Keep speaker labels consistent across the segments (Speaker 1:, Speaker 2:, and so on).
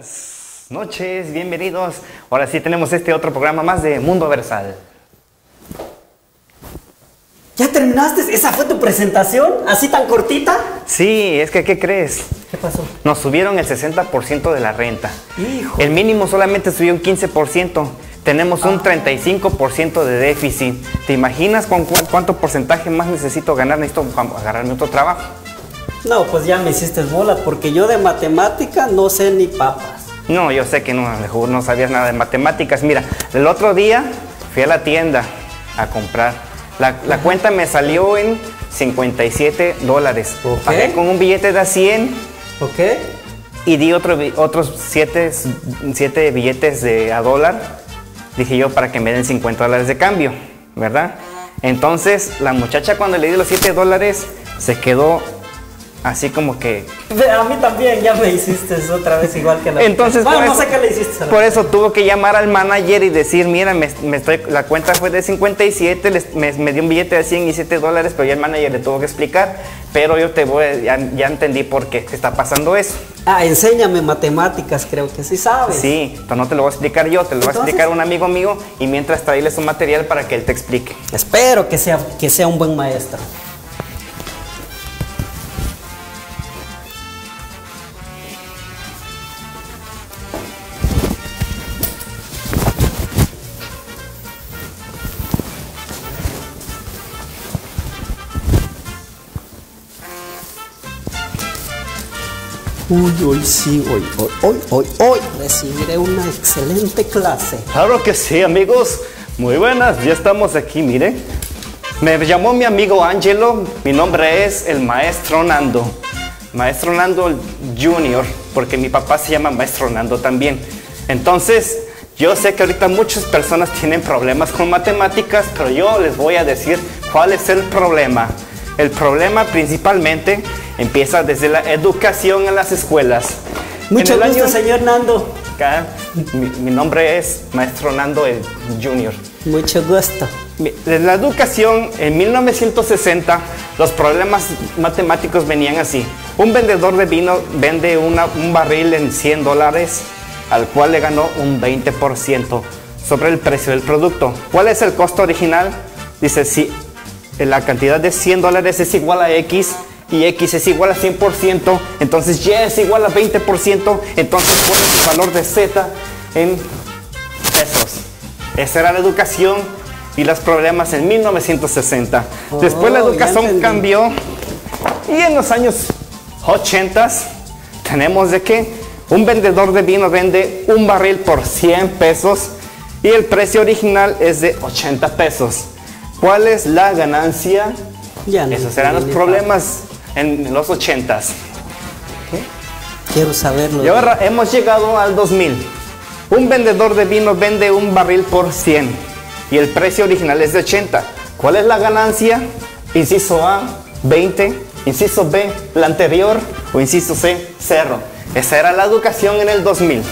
Speaker 1: Buenas noches, bienvenidos. Ahora sí tenemos este otro programa más de Mundo Versal.
Speaker 2: ¿Ya terminaste? ¿Esa fue tu presentación? ¿Así tan cortita?
Speaker 1: Sí, es que ¿qué crees?
Speaker 2: ¿Qué pasó?
Speaker 1: Nos subieron el 60% de la renta.
Speaker 2: Hijo.
Speaker 1: El mínimo solamente subió un 15%. Tenemos un 35% de déficit. ¿Te imaginas con cu- cuánto porcentaje más necesito ganar? Necesito agarrarme otro trabajo.
Speaker 2: No, pues ya me hiciste bola, porque yo de matemática no sé ni papas.
Speaker 1: No, yo sé que no, no sabías nada de matemáticas. Mira, el otro día fui a la tienda a comprar. La, la cuenta me salió en 57 dólares.
Speaker 2: Ok.
Speaker 1: Pagué con un billete de a 100
Speaker 2: ¿Ok?
Speaker 1: y di otro, otros 7 siete billetes de a dólar. Dije yo para que me den 50 dólares de cambio, ¿verdad? Entonces la muchacha cuando le di los 7 dólares se quedó así como que
Speaker 2: A mí también ya me hiciste otra vez igual que la
Speaker 1: Entonces,
Speaker 2: Bueno,
Speaker 1: por
Speaker 2: no
Speaker 1: eso-
Speaker 2: sé qué le hiciste.
Speaker 1: Por eso tuvo que llamar al manager y decir, mira, me, me estoy, la cuenta fue de 57, les- me, me dio un billete de 100 y 7 dólares, pero ya el manager le tuvo que explicar, pero yo te voy, ya, ya entendí por qué está pasando eso.
Speaker 2: Ah, enséñame matemáticas, creo que sí sabes.
Speaker 1: Sí, pero no te lo voy a explicar yo, te lo va a
Speaker 2: Entonces-
Speaker 1: explicar un amigo mío y mientras traerle su material para que él te explique.
Speaker 2: Espero que sea, que sea un buen maestro. Uy, hoy sí, hoy, hoy, hoy, hoy, hoy recibiré una excelente clase.
Speaker 1: Claro que sí, amigos. Muy buenas, ya estamos aquí, mire. Me llamó mi amigo Angelo, mi nombre es el maestro Nando. Maestro Nando Junior, porque mi papá se llama Maestro Nando también. Entonces, yo sé que ahorita muchas personas tienen problemas con matemáticas, pero yo les voy a decir cuál es el problema. El problema principalmente empieza desde la educación en las escuelas.
Speaker 2: Mucho
Speaker 1: En el
Speaker 2: gusto,
Speaker 1: año-
Speaker 2: señor Nando.
Speaker 1: Acá, mi, mi nombre es Maestro Nando el Junior.
Speaker 2: Mucho gusto.
Speaker 1: En la educación, en 1960, los problemas matemáticos venían así. Un vendedor de vino vende una- un barril en 100 dólares, al cual le ganó un 20% sobre el precio del producto. ¿Cuál es el costo original? Dice, si la cantidad de 100 dólares es igual a X y X es igual a 100%, entonces Y es igual a 20%, entonces pones el valor de Z en pesos. Esa era la educación y los problemas en 1960. Después la
Speaker 2: Oh,
Speaker 1: educación cambió y en los años 80 tenemos de que un vendedor de vino vende un barril por 100 pesos y el precio original es de 80 pesos. ¿Cuál es la ganancia?
Speaker 2: Ya no
Speaker 1: Esos eran los problemas en los 80s.
Speaker 2: Quiero saberlo.
Speaker 1: Y ahora hemos llegado al 2000. Un vendedor de vino vende un barril por 100 y el precio original es de 80. ¿Cuál es la ganancia? Inciso A, 20. Inciso B, la anterior. O inciso C, 0. Esa era la educación en el 2000.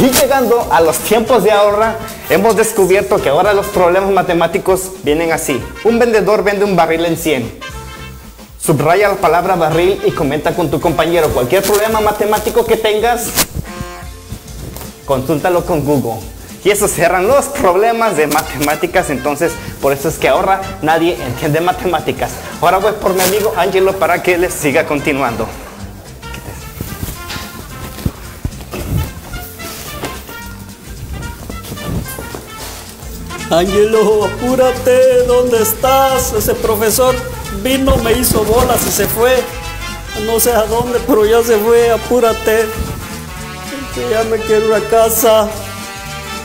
Speaker 1: Y llegando a los tiempos de ahora, hemos descubierto que ahora los problemas matemáticos vienen así. Un vendedor vende un barril en 100. Subraya la palabra barril y comenta con tu compañero cualquier problema matemático que tengas. Consúltalo con Google. Y eso cierran los problemas de matemáticas. Entonces, por eso es que ahora nadie entiende matemáticas. Ahora voy por mi amigo Angelo para que les siga continuando.
Speaker 2: Ángelo, apúrate, ¿dónde estás? Ese profesor vino, me hizo bolas y se fue. No sé a dónde, pero ya se fue, apúrate. Que ya me quiero ir a casa.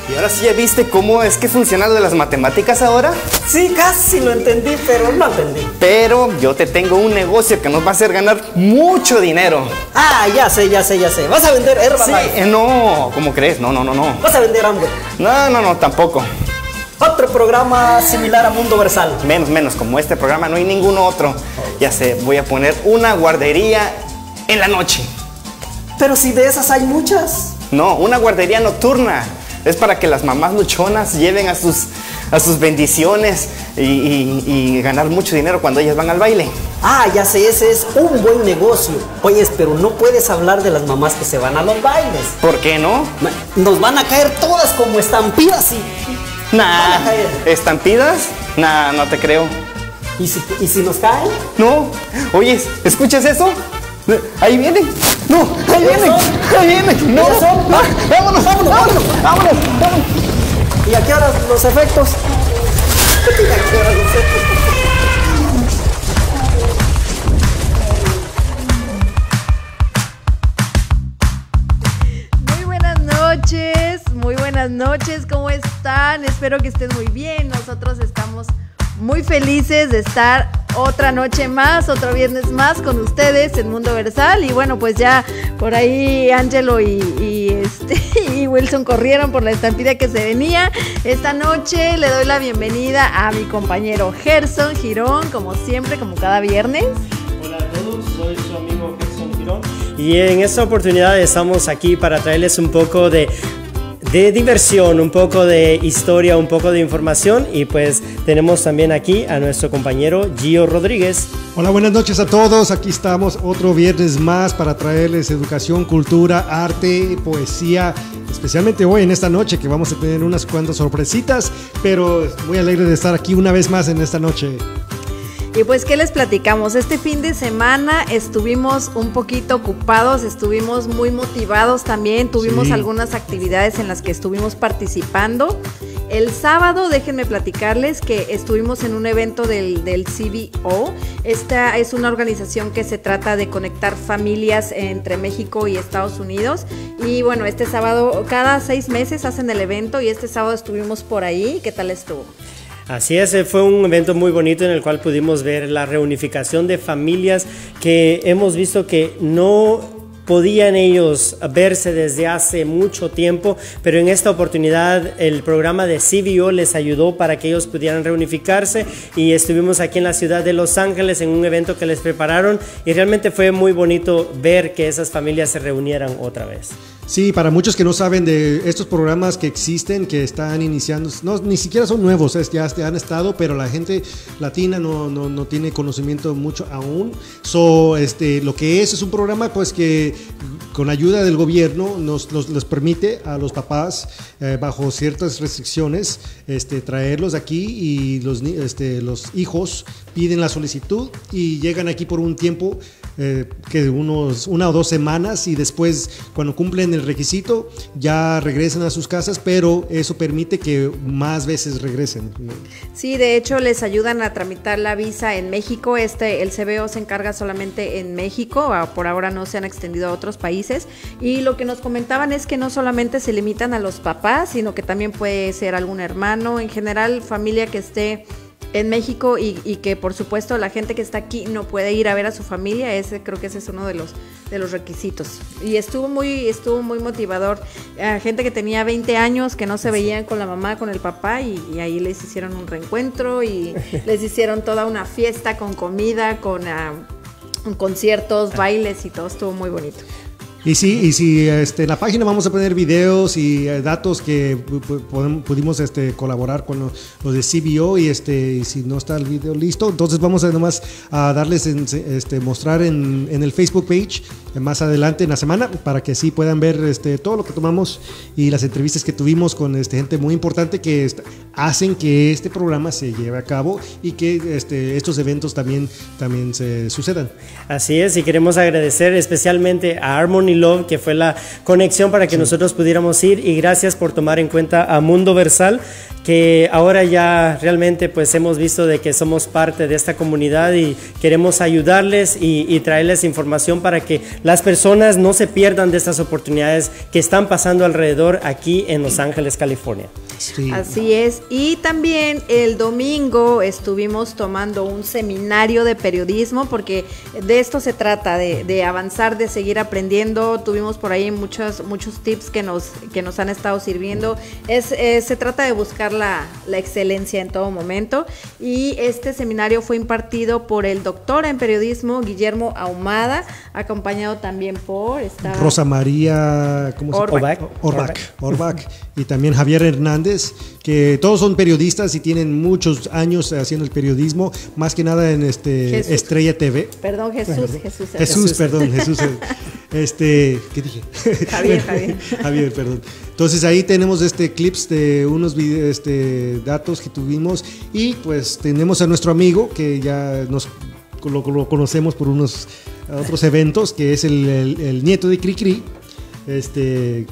Speaker 1: Y ahora sí ya viste cómo es que funciona lo de las matemáticas ahora.
Speaker 2: Sí, casi lo entendí, pero no entendí.
Speaker 1: Pero yo te tengo un negocio que nos va a hacer ganar mucho dinero.
Speaker 2: Ah, ya sé, ya sé, ya sé. ¿Vas a vender
Speaker 1: Sí,
Speaker 2: Herbalife?
Speaker 1: eh, no, ¿cómo crees? No, no, no, no.
Speaker 2: ¿Vas a vender hambre?
Speaker 1: No, no, no, tampoco.
Speaker 2: Otro programa similar a Mundo Versal.
Speaker 1: Menos, menos, como este programa no hay ningún otro. Ya sé, voy a poner una guardería en la noche.
Speaker 2: Pero si de esas hay muchas.
Speaker 1: No, una guardería nocturna. Es para que las mamás luchonas lleven a sus, a sus bendiciones y, ganar mucho dinero cuando ellas van al baile.
Speaker 2: Ah, ya sé, ese es un buen negocio. Oyes, pero no puedes hablar de las mamás que se van a los bailes.
Speaker 1: ¿Por qué no?
Speaker 2: Nos van a caer todas como estampidas y...
Speaker 1: Nah, ¿estampidas? Nah, no te creo.
Speaker 2: ¿Y si, ¿Y si nos caen?
Speaker 1: No. Oyes, ¿escuchas eso? Ahí vienen. No, ahí vienen. Ahí vienen. No. Ah, vámonos, vámonos, vámonos, vámonos, vámonos.
Speaker 2: ¿Y a qué horas los efectos? ¿Y a qué horas los efectos?
Speaker 3: Muy buenas noches, muy buenas noches, ¿cómo Espero que estén muy bien. Nosotros estamos muy felices de estar otra noche más, otro viernes más con ustedes en Mundo Versal. Y bueno, pues ya por ahí Angelo y, este, y Wilson corrieron por la estampida que se venía. Esta noche le doy la bienvenida a mi compañero Gerson Girón, como siempre, como cada viernes.
Speaker 4: Hola a todos, soy su amigo Gerson Girón. Y en esta oportunidad estamos aquí para traerles un poco de de diversión, un poco de historia, un poco de información y pues tenemos también aquí a nuestro compañero Gio Rodríguez.
Speaker 5: Hola, buenas noches a todos. Aquí estamos otro viernes más para traerles educación, cultura, arte, poesía, especialmente hoy en esta noche que vamos a tener unas cuantas sorpresitas, pero muy alegre de estar aquí una vez más en esta noche.
Speaker 3: Y pues, ¿qué les platicamos? Este fin de semana estuvimos un poquito ocupados, estuvimos muy motivados también, tuvimos algunas actividades en las que estuvimos participando. El sábado, déjenme platicarles que estuvimos en un evento del, del CBO. Esta es una organización que se trata de conectar familias entre México y Estados Unidos. Y bueno, este sábado, cada seis meses hacen el evento y este sábado estuvimos por ahí. ¿Qué tal estuvo?
Speaker 4: Así es, fue un evento muy bonito en el cual pudimos ver la reunificación de familias que hemos visto que no podían ellos verse desde hace mucho tiempo, pero en esta oportunidad el programa de CBO les ayudó para que ellos pudieran reunificarse y estuvimos aquí en la ciudad de Los Ángeles en un evento que les prepararon y realmente fue muy bonito ver que esas familias se reunieran otra vez.
Speaker 5: Sí, para muchos que no saben de estos programas que existen, que están iniciando, no, ni siquiera son nuevos, ya han estado, pero la gente latina no, no, no tiene conocimiento mucho aún. So, este, lo que es es un programa pues que con ayuda del gobierno nos, les permite a los papás, eh, bajo ciertas restricciones, este, traerlos aquí y los, este, los hijos piden la solicitud y llegan aquí por un tiempo eh, que unos una o dos semanas y después cuando cumplen el requisito ya regresan a sus casas, pero eso permite que más veces regresen.
Speaker 3: Sí, de hecho les ayudan a tramitar la visa en México. Este el CBO se encarga solamente en México, por ahora no se han extendido a otros países y lo que nos comentaban es que no solamente se limitan a los papás, sino que también puede ser algún hermano, en general familia que esté en México y, que por supuesto la gente que está aquí no puede ir a ver a su familia, ese creo que ese es uno de los de los requisitos. Y estuvo muy estuvo muy motivador. A gente que tenía 20 años que no se veían con la mamá, con el papá y, ahí les hicieron un reencuentro y les hicieron toda una fiesta con comida, con ah, conciertos, bailes y todo estuvo muy bonito.
Speaker 5: Y sí, y si este, en la página vamos a poner videos y eh, datos que pudimos este, colaborar con los, de CBO y, este, y si no está el video listo, entonces vamos a nomás a darles, este, mostrar en, en, el Facebook page eh, más adelante en la semana para que sí puedan ver este, todo lo que tomamos y las entrevistas que tuvimos con este, gente muy importante que hacen que este programa se lleve a cabo y que este, estos eventos también, también se sucedan.
Speaker 4: Así es, y queremos agradecer especialmente a Harmony Love, que fue la conexión para que nosotros pudiéramos ir. Y gracias por tomar en cuenta a Mundo Versal, que ahora ya realmente pues hemos visto de que somos parte de esta comunidad y queremos ayudarles y, traerles información para que las personas no se pierdan de estas oportunidades que están pasando alrededor aquí en Los Ángeles, California.
Speaker 3: Así es. Y también el domingo estuvimos tomando un seminario de periodismo porque de esto se trata, de, de avanzar, de seguir aprendiendo tuvimos por ahí muchos, muchos tips que nos, que nos han estado sirviendo. Es, eh, se trata de buscar la, la, excelencia en todo momento y este seminario fue impartido por el doctor en periodismo Guillermo Ahumada, acompañado también por esta
Speaker 5: Rosa María ¿cómo
Speaker 4: Orbach.
Speaker 5: Orbach. Orbach. y también Javier Hernández, que todos son periodistas y tienen muchos años haciendo el periodismo, más que nada en este Estrella TV.
Speaker 3: Perdón, Jesús, Jesús.
Speaker 5: Jesús, perdón, Jesús. Este, ¿qué dije?
Speaker 3: Javier, Javier.
Speaker 5: Javier, perdón. Entonces ahí tenemos este clips de unos este, datos que tuvimos y pues tenemos a nuestro amigo que ya nos lo, conocemos por unos otros eventos, que es el, el, nieto de Cricri. Este,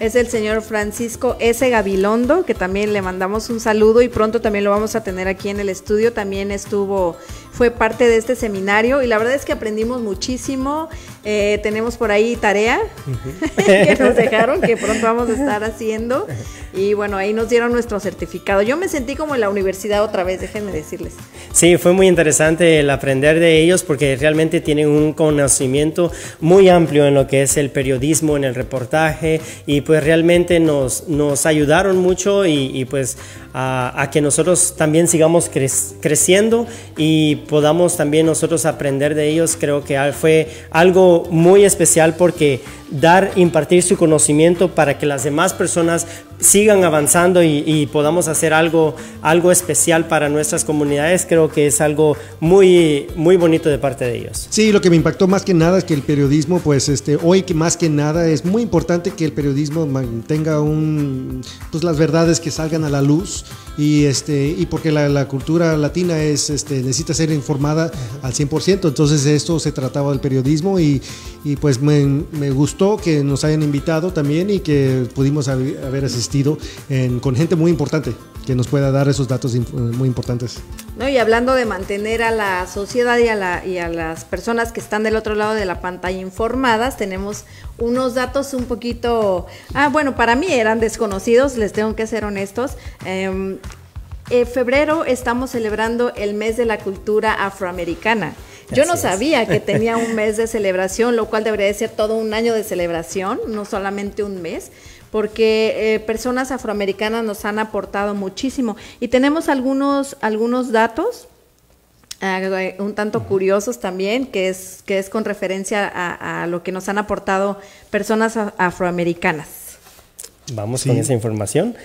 Speaker 3: es el señor Francisco S. Gabilondo, que también le mandamos un saludo y pronto también lo vamos a tener aquí en el estudio. También estuvo fue parte de este seminario y la verdad es que aprendimos muchísimo. Eh, tenemos por ahí tarea que nos dejaron, que pronto vamos a estar haciendo. Y bueno, ahí nos dieron nuestro certificado. Yo me sentí como en la universidad otra vez, déjenme decirles.
Speaker 4: Sí, fue muy interesante el aprender de ellos porque realmente tienen un conocimiento muy amplio en lo que es el periodismo, en el reportaje y pues realmente nos, nos ayudaron mucho y, pues a, que nosotros también sigamos creciendo y podamos también nosotros aprender de ellos, creo que fue algo muy especial porque dar, impartir su conocimiento para que las demás personas sigan avanzando y, podamos hacer algo, algo especial para nuestras comunidades, creo que es algo muy, muy bonito de parte de ellos.
Speaker 5: Sí, lo que me impactó más que nada es que el periodismo, pues este, hoy que más que nada es muy importante que el periodismo mantenga un, pues las verdades que salgan a la luz y este y porque la, la cultura latina es este necesita ser informada al 100%, entonces esto se trataba del periodismo y, y pues me, me, gustó que nos hayan invitado también y que pudimos haber asistido con gente muy importante que nos pueda dar esos datos muy importantes.
Speaker 3: No, y hablando de mantener a la sociedad y a, las personas que están del otro lado de la pantalla informadas, tenemos unos datos un poquito, ah, bueno, para mí eran desconocidos, les tengo que ser honestos. en em, febrero estamos celebrando el mes de la cultura afroamericana. Yo no sabía que tenía un mes de celebración, lo cual debería ser todo un año de celebración, no solamente un mes porque eh, personas afroamericanas nos han aportado muchísimo. Y tenemos algunos, algunos datos eh, un tanto curiosos también, que es, que es con referencia a, lo que nos han aportado personas afroamericanas.
Speaker 4: Vamos con esa información.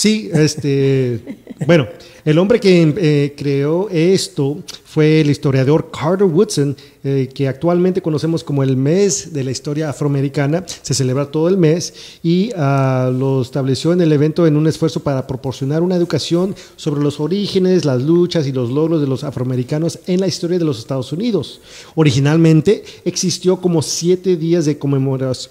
Speaker 5: Sí, este, bueno, el hombre que eh, creó esto fue el historiador Carter Woodson, eh, que actualmente conocemos como el mes de la historia afroamericana. Se celebra todo el mes y uh, lo estableció en el evento en un esfuerzo para proporcionar una educación sobre los orígenes, las luchas y los logros de los afroamericanos en la historia de los Estados Unidos. Originalmente existió como siete días de conmemoración,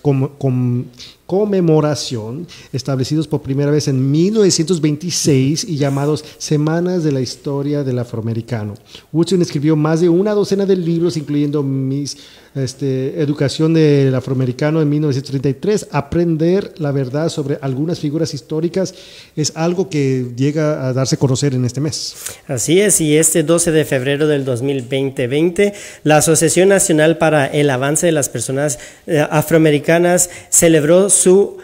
Speaker 5: conmemoración establecidos por primera vez en 1926 y llamados Semanas de la Historia del Afroamericano. Woodson escribió más de una docena de libros, incluyendo mis este, Educación del Afroamericano en 1933. Aprender la verdad sobre algunas figuras históricas es algo que llega a darse a conocer en este mes.
Speaker 4: Así es, y este 12 de febrero del 2020, la Asociación Nacional para el Avance de las Personas eh, Afroamericanas celebró su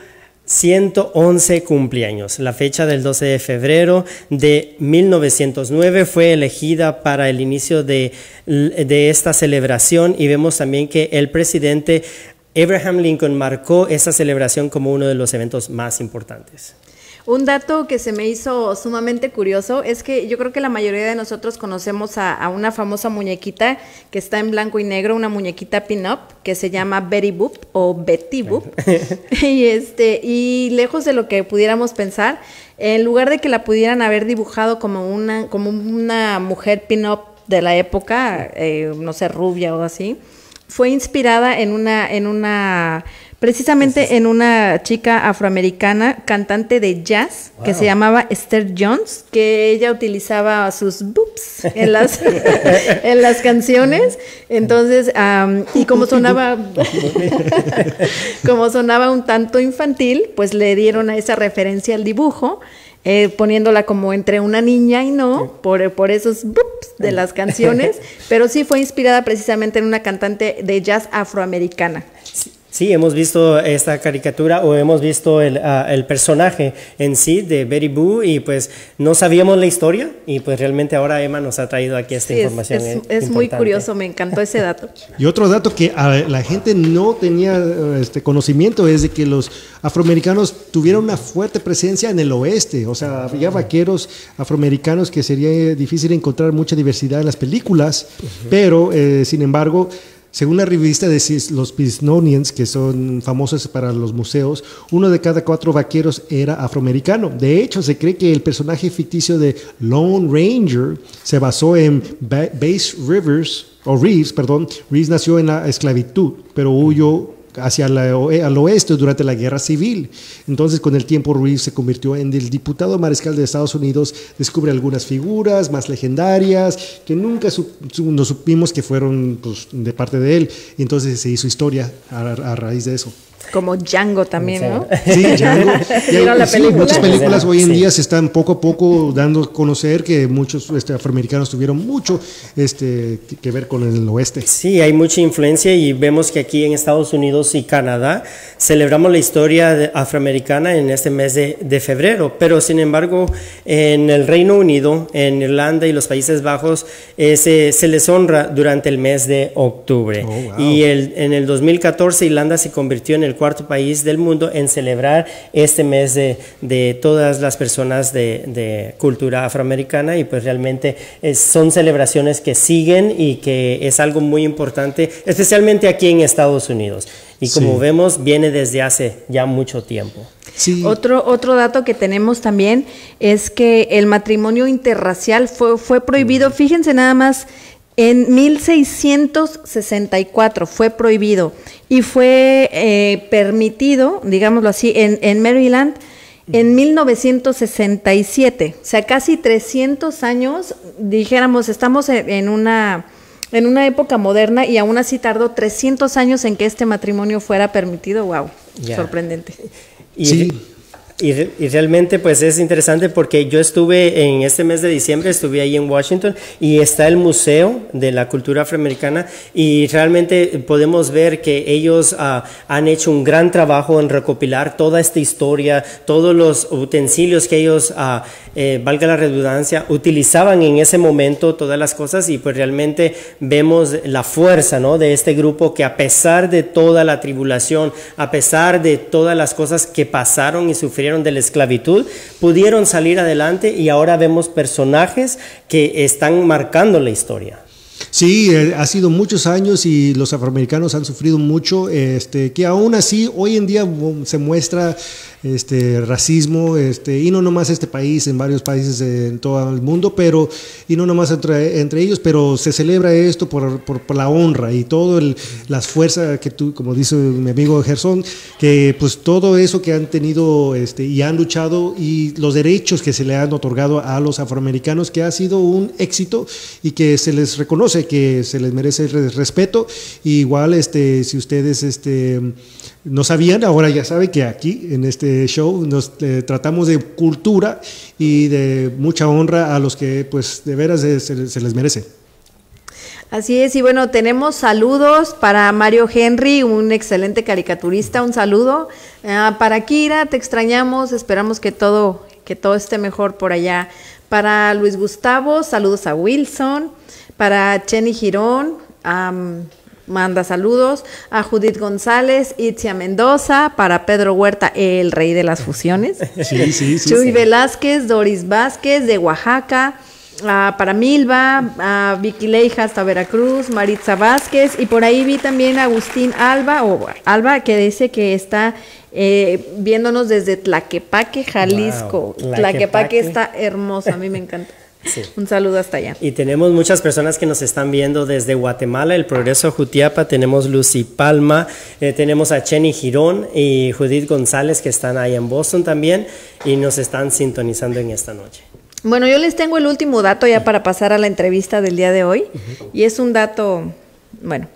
Speaker 4: 111 cumpleaños. La fecha del 12 de febrero de 1909 fue elegida para el inicio de, de, esta celebración y vemos también que el presidente Abraham Lincoln marcó esa celebración como uno de los eventos más importantes.
Speaker 3: Un dato que se me hizo sumamente curioso es que yo creo que la mayoría de nosotros conocemos a, una famosa muñequita que está en blanco y negro, una muñequita pin-up que se llama Betty Boop o Betty Boop. y, este, y lejos de lo que pudiéramos pensar, en lugar de que la pudieran haber dibujado como una, como una mujer pin-up de la época, eh, no sé, rubia o así, fue inspirada en una, en una precisamente en una chica afroamericana, cantante de jazz, que se llamaba Esther Jones, que ella utilizaba sus boobs en las, en las canciones. Entonces, y como sonaba, como sonaba un tanto infantil, pues le dieron a esa referencia al dibujo. eh, poniéndola como entre una niña y no, por, por esos boops de las canciones, pero sí fue inspirada precisamente en una cantante de jazz afroamericana.
Speaker 4: Sí, hemos visto esta caricatura o hemos visto el, ah, el, personaje en sí de Betty Boo y pues no sabíamos la historia y pues realmente ahora Emma nos ha traído aquí esta
Speaker 3: Sí, es-
Speaker 4: información.
Speaker 3: es,
Speaker 4: eh,
Speaker 3: es muy curioso, me encantó ese dato.
Speaker 5: Y otro dato que ah, la gente no tenía eh, este conocimiento es de que los afroamericanos tuvieron una fuerte presencia en el oeste. O sea, había vaqueros afroamericanos que sería difícil encontrar mucha diversidad en las películas, pero eh, sin embargo. Según la revista de los Smithsonians, que son famosos para los museos, uno de cada cuatro vaqueros era afroamericano. De hecho, se cree que el personaje ficticio de Lone Ranger se basó en Ba- Bass Rivers, o Reeves, perdón. Reeves nació en la esclavitud, pero huyó hacia la oe- al oeste durante la guerra civil. Entonces, con el tiempo, Reeves se convirtió en el diputado mariscal de Estados Unidos, descubre algunas figuras más legendarias que nunca supimos que fueron pues, de parte de él. Y entonces se hizo historia a raíz de eso.
Speaker 3: Como Django también, ¿no?
Speaker 5: Sí, Django. Y hay-
Speaker 3: ¿Vieron la
Speaker 5: sí,
Speaker 3: película?
Speaker 5: muchas películas hoy en
Speaker 4: Sí.
Speaker 5: día se están poco a poco dando a conocer que muchos este, afroamericanos tuvieron mucho este, que- que ver con el oeste.
Speaker 4: Sí, hay mucha influencia y vemos que aquí en Estados Unidos y Canadá celebramos la historia de- afroamericana en este mes de, de febrero, pero sin embargo en el Reino Unido, en Irlanda y los Países Bajos eh, se, se les honra durante el mes de octubre.
Speaker 5: Oh, wow.
Speaker 4: Y el- en el 2014 Irlanda se convirtió en el cuarto país del mundo en celebrar este mes de, de todas las personas de, de cultura afroamericana y pues realmente es- son celebraciones que siguen y que es algo muy importante, especialmente aquí en Estados Unidos. Y como
Speaker 5: Sí.
Speaker 4: vemos, viene desde hace ya mucho tiempo.
Speaker 5: Sí.
Speaker 3: Otro, otro dato que tenemos también es que el matrimonio interracial fue, fue prohibido, fíjense nada más, en 1664 fue prohibido y fue eh, permitido, digámoslo así, en, en Maryland en 1967. O sea, casi 300 años, dijéramos, estamos en, en una... En una época moderna y aún así tardó 300 años en que este matrimonio fuera permitido. ¡Wow!
Speaker 4: Ya.
Speaker 3: Sorprendente.
Speaker 4: Y,
Speaker 5: Sí.
Speaker 4: Y, y realmente pues es interesante porque yo estuve en este mes de diciembre, estuve ahí en Washington y está el Museo de la Cultura Afroamericana y realmente podemos ver que ellos ah, han hecho un gran trabajo en recopilar toda esta historia, todos los utensilios que ellos, ah, eh, valga la redundancia, utilizaban en ese momento, todas las cosas y pues realmente vemos la fuerza ¿no? de este grupo que a pesar de toda la tribulación, a pesar de todas las cosas que pasaron y sufrieron de la esclavitud, pudieron salir adelante y ahora vemos personajes que están marcando la historia.
Speaker 5: Sí, eh, ha sido muchos años y los afroamericanos han sufrido mucho, este, que aún así hoy en día se muestra este racismo, este, y no nomás este país, en varios países en todo el mundo, pero, y no nomás entre, entre ellos, pero se celebra esto por, por, la honra y todo el, las fuerzas que tú, como dice mi amigo Gerson, que pues todo eso que han tenido este, y han luchado y los derechos que se le han otorgado a los afroamericanos, que ha sido un éxito y que se les reconoce, que se les merece re- respeto. Igual, este, si ustedes este, no sabían, ahora ya saben que aquí en este show nos eh, tratamos de cultura y de mucha honra a los que pues de veras eh, se, les merece.
Speaker 3: Así es, y bueno, tenemos saludos para Mario Henry, un excelente caricaturista, un saludo. Ah, para Kira, te extrañamos, esperamos que todo, que todo esté mejor por allá. Para Luis Gustavo, saludos a Wilson. Para Chenny Girón, am, manda saludos. A Judith González, Itzia Mendoza. Para Pedro Huerta, el rey de las fusiones.
Speaker 5: Sí, sí, sí.
Speaker 3: Chuy Velázquez, Doris Vázquez de Oaxaca, ah, para Milva, a Vicky Leija hasta Veracruz, Maritza Vázquez y por ahí vi también a Agustín Alba o Alba que dice que está eh, viéndonos desde Tlaquepaque, Jalisco.
Speaker 4: Wow,
Speaker 3: Tlaquepaque.
Speaker 4: Tlaquepaque.
Speaker 3: está hermoso, a mí me encanta.
Speaker 4: Sí.
Speaker 3: Un saludo hasta allá.
Speaker 4: Y tenemos muchas personas que nos están viendo desde Guatemala, el Progreso Jutiapa, tenemos Lucy Palma, eh, tenemos a Chenny Girón y Judith González que están ahí en Boston también y nos están sintonizando en esta noche.
Speaker 3: Bueno, yo les tengo el último dato ya para pasar a la entrevista del día de hoy. Y es un dato, bueno,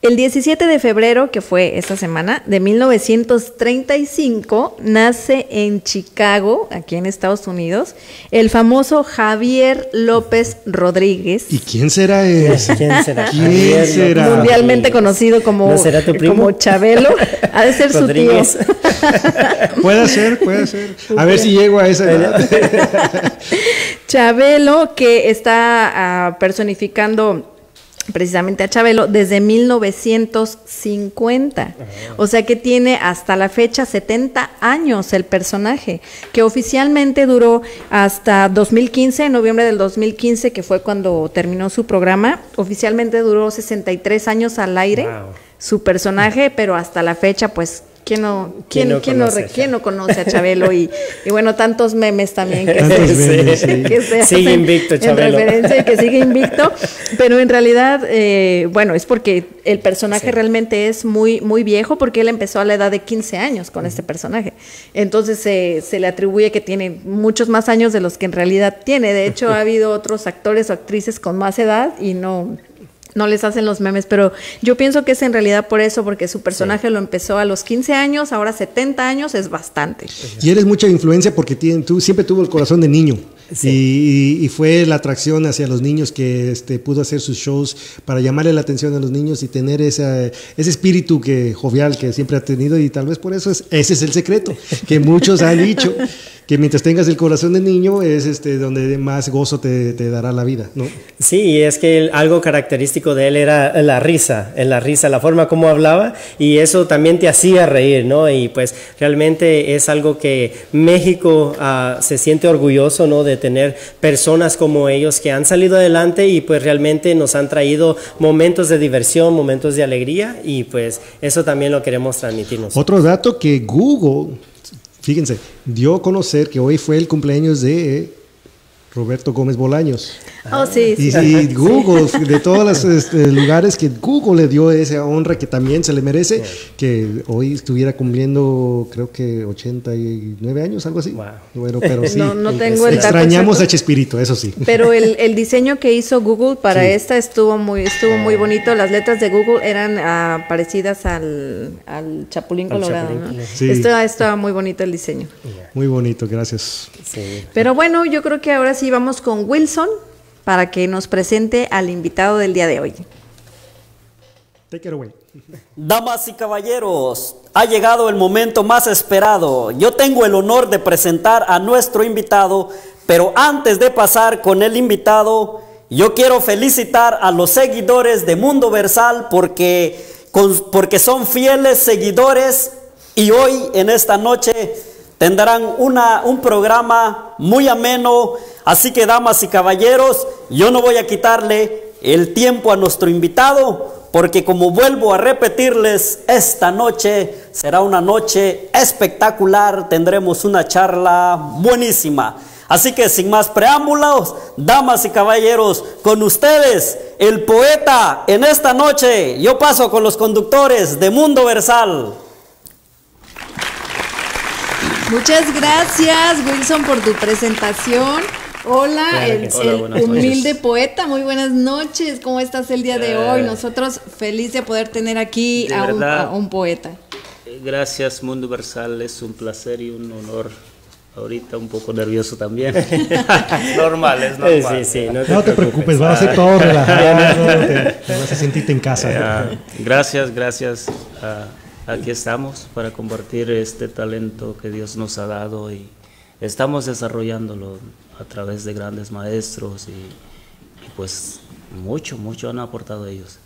Speaker 3: El 17 de febrero, que fue esta semana, de 1935, nace en Chicago, aquí en Estados Unidos, el famoso Javier López Rodríguez.
Speaker 5: ¿Y quién será ese?
Speaker 4: ¿Quién será?
Speaker 5: ¿Quién será?
Speaker 3: Mundialmente conocido como,
Speaker 4: ¿No será tu primo?
Speaker 3: como Chabelo. Ha de ser su tío.
Speaker 5: Puede ser, puede ser. A ver si llego a esa edad.
Speaker 3: Chabelo, que está ah, personificando precisamente a Chabelo desde 1950. O sea que tiene hasta la fecha 70 años el personaje, que oficialmente duró hasta 2015, en noviembre del 2015, que fue cuando terminó su programa. Oficialmente duró 63 años al aire.
Speaker 4: Wow.
Speaker 3: Su personaje, pero hasta la fecha, pues, ¿quién no, quién,
Speaker 4: ¿Quién no
Speaker 3: quién no
Speaker 4: conoce
Speaker 3: quién no conoce a Chabelo? Y, y bueno, tantos memes también que
Speaker 5: memes, sí.
Speaker 3: que se
Speaker 4: Sigue invicto,
Speaker 3: en
Speaker 4: Chabelo.
Speaker 3: referencia y que sigue invicto, pero en realidad, eh, bueno, es porque el personaje realmente es muy, muy viejo, porque él empezó a la edad de 15 años con este personaje. Entonces se se le atribuye que tiene muchos más años de los que en realidad tiene. De hecho, ha habido otros actores o actrices con más edad y no no les hacen los memes, pero yo pienso que es en realidad por eso, porque su personaje lo empezó a los 15 años, ahora 70 años es bastante.
Speaker 5: Y eres mucha influencia porque tiene, tú siempre tuvo el corazón de niño. Y, y- y fue la atracción hacia los niños que este, pudo hacer sus shows para llamarle la atención a los niños y tener esa, ese espíritu que, jovial que siempre ha tenido y tal vez por eso es, ese es el secreto, que muchos han dicho, que mientras tengas el corazón de niño es este, donde más gozo te, te dará la vida. ¿no?
Speaker 4: Sí, es que algo característico de él era la risa, la risa, la forma como hablaba y eso también te hacía reír, ¿no? Y pues realmente es algo que México ah, se siente orgulloso, ¿no? De tener personas como ellos que han salido adelante y pues realmente nos han traído momentos de diversión, momentos de alegría y pues eso también lo queremos transmitirnos.
Speaker 5: Otro dato que Google, fíjense, dio a conocer que hoy fue el cumpleaños de Roberto Gómez Bolaños.
Speaker 3: Oh, sí,
Speaker 5: Y,
Speaker 3: sí.
Speaker 5: y Google, de todos los este, lugares que Google le dio esa honra que también se le merece, que hoy estuviera cumpliendo, creo que 89 años, algo así.
Speaker 4: Wow.
Speaker 5: Bueno, pero sí.
Speaker 3: No, no tengo el
Speaker 5: Extrañamos
Speaker 3: exacto.
Speaker 5: a Chespirito, eso sí.
Speaker 3: Pero el, el diseño que hizo Google para
Speaker 5: Sí.
Speaker 3: esta estuvo muy estuvo muy bonito. Las letras de Google eran ah, parecidas al, al Chapulín
Speaker 4: Al
Speaker 3: Colorado.
Speaker 4: Chapulín,
Speaker 3: ¿no?
Speaker 5: sí.
Speaker 3: Estaba, estaba muy bonito el diseño.
Speaker 5: Muy bonito, gracias.
Speaker 4: Sí.
Speaker 3: Pero bueno, yo creo que ahora sí vamos con Wilson para que nos presente al invitado del día de hoy.
Speaker 5: Take it away.
Speaker 2: Damas y caballeros, ha llegado el momento más esperado. Yo tengo el honor de presentar a nuestro invitado, pero antes de pasar con el invitado, yo quiero felicitar a los seguidores de Mundo Versal porque, con- porque son fieles seguidores y hoy en esta noche tendrán una, un programa muy ameno. Así que, damas y caballeros, yo no voy a quitarle el tiempo a nuestro invitado, porque como vuelvo a repetirles, esta noche será una noche espectacular, tendremos una charla buenísima. Así que sin más preámbulos, damas y caballeros, con ustedes, el poeta en esta noche, yo paso con los conductores de Mundo Versal.
Speaker 3: Muchas gracias, Wilson, por tu presentación. Hola,
Speaker 4: Claro
Speaker 3: el,
Speaker 4: sí.
Speaker 6: Hola,
Speaker 3: humilde
Speaker 6: noches.
Speaker 3: poeta. Muy buenas noches. ¿Cómo estás el día de
Speaker 6: Eh,
Speaker 3: hoy? Nosotros feliz de poder tener aquí a un,
Speaker 6: verdad.
Speaker 3: a un poeta.
Speaker 6: Eh, Gracias Mundo Versal, es un placer y un honor. Ahorita un poco nervioso también. normal, es normal.
Speaker 4: Sí, sí, no te,
Speaker 5: No te preocupes, va a ser todo relajado. te, te vas a sentirte en casa.
Speaker 6: Gracias, gracias. Ah, aquí estamos para compartir este talento que Dios nos ha dado y estamos desarrollándolo a través de grandes maestros y, y pues mucho, mucho han aportado ellos.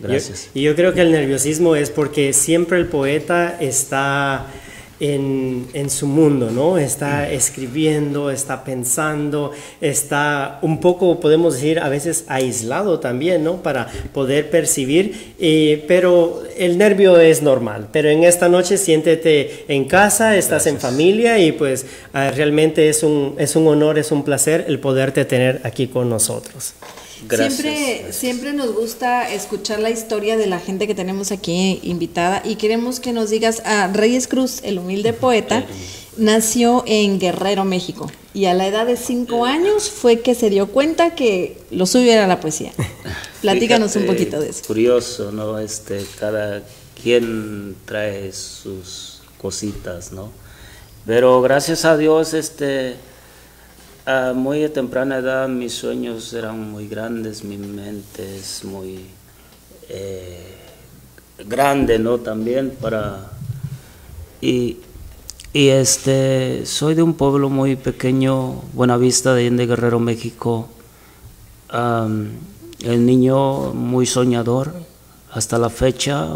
Speaker 6: Gracias.
Speaker 4: Yo- y yo creo que el nerviosismo es porque siempre el poeta está en, en su mundo, ¿no? Está escribiendo, está pensando, está un poco, podemos decir, a veces aislado también, ¿no? Para poder percibir, eh, pero el nervio es normal. Pero en esta noche siéntete en casa, estás en familia y pues ah, realmente es un, es un honor, es un placer el poderte tener aquí con nosotros.
Speaker 6: Gracias.
Speaker 3: Siempre, siempre nos gusta escuchar la historia de la gente que tenemos aquí invitada y queremos que nos digas a Reyes Cruz, el humilde poeta, nació en Guerrero, México. Y a la edad de cinco años fue que se dio cuenta que lo suyo era la poesía. Platícanos un
Speaker 6: Fíjate,
Speaker 3: poquito de eso.
Speaker 6: Curioso, ¿no? Este, cada quien trae sus cositas, ¿no? Pero gracias a Dios, este, a muy temprana edad mis sueños eran muy grandes, mi mente es muy eh, grande, ¿no? También para... Y, y este, soy de un pueblo muy pequeño, Buenavista de Allende Guerrero, México. El niño muy soñador, hasta la fecha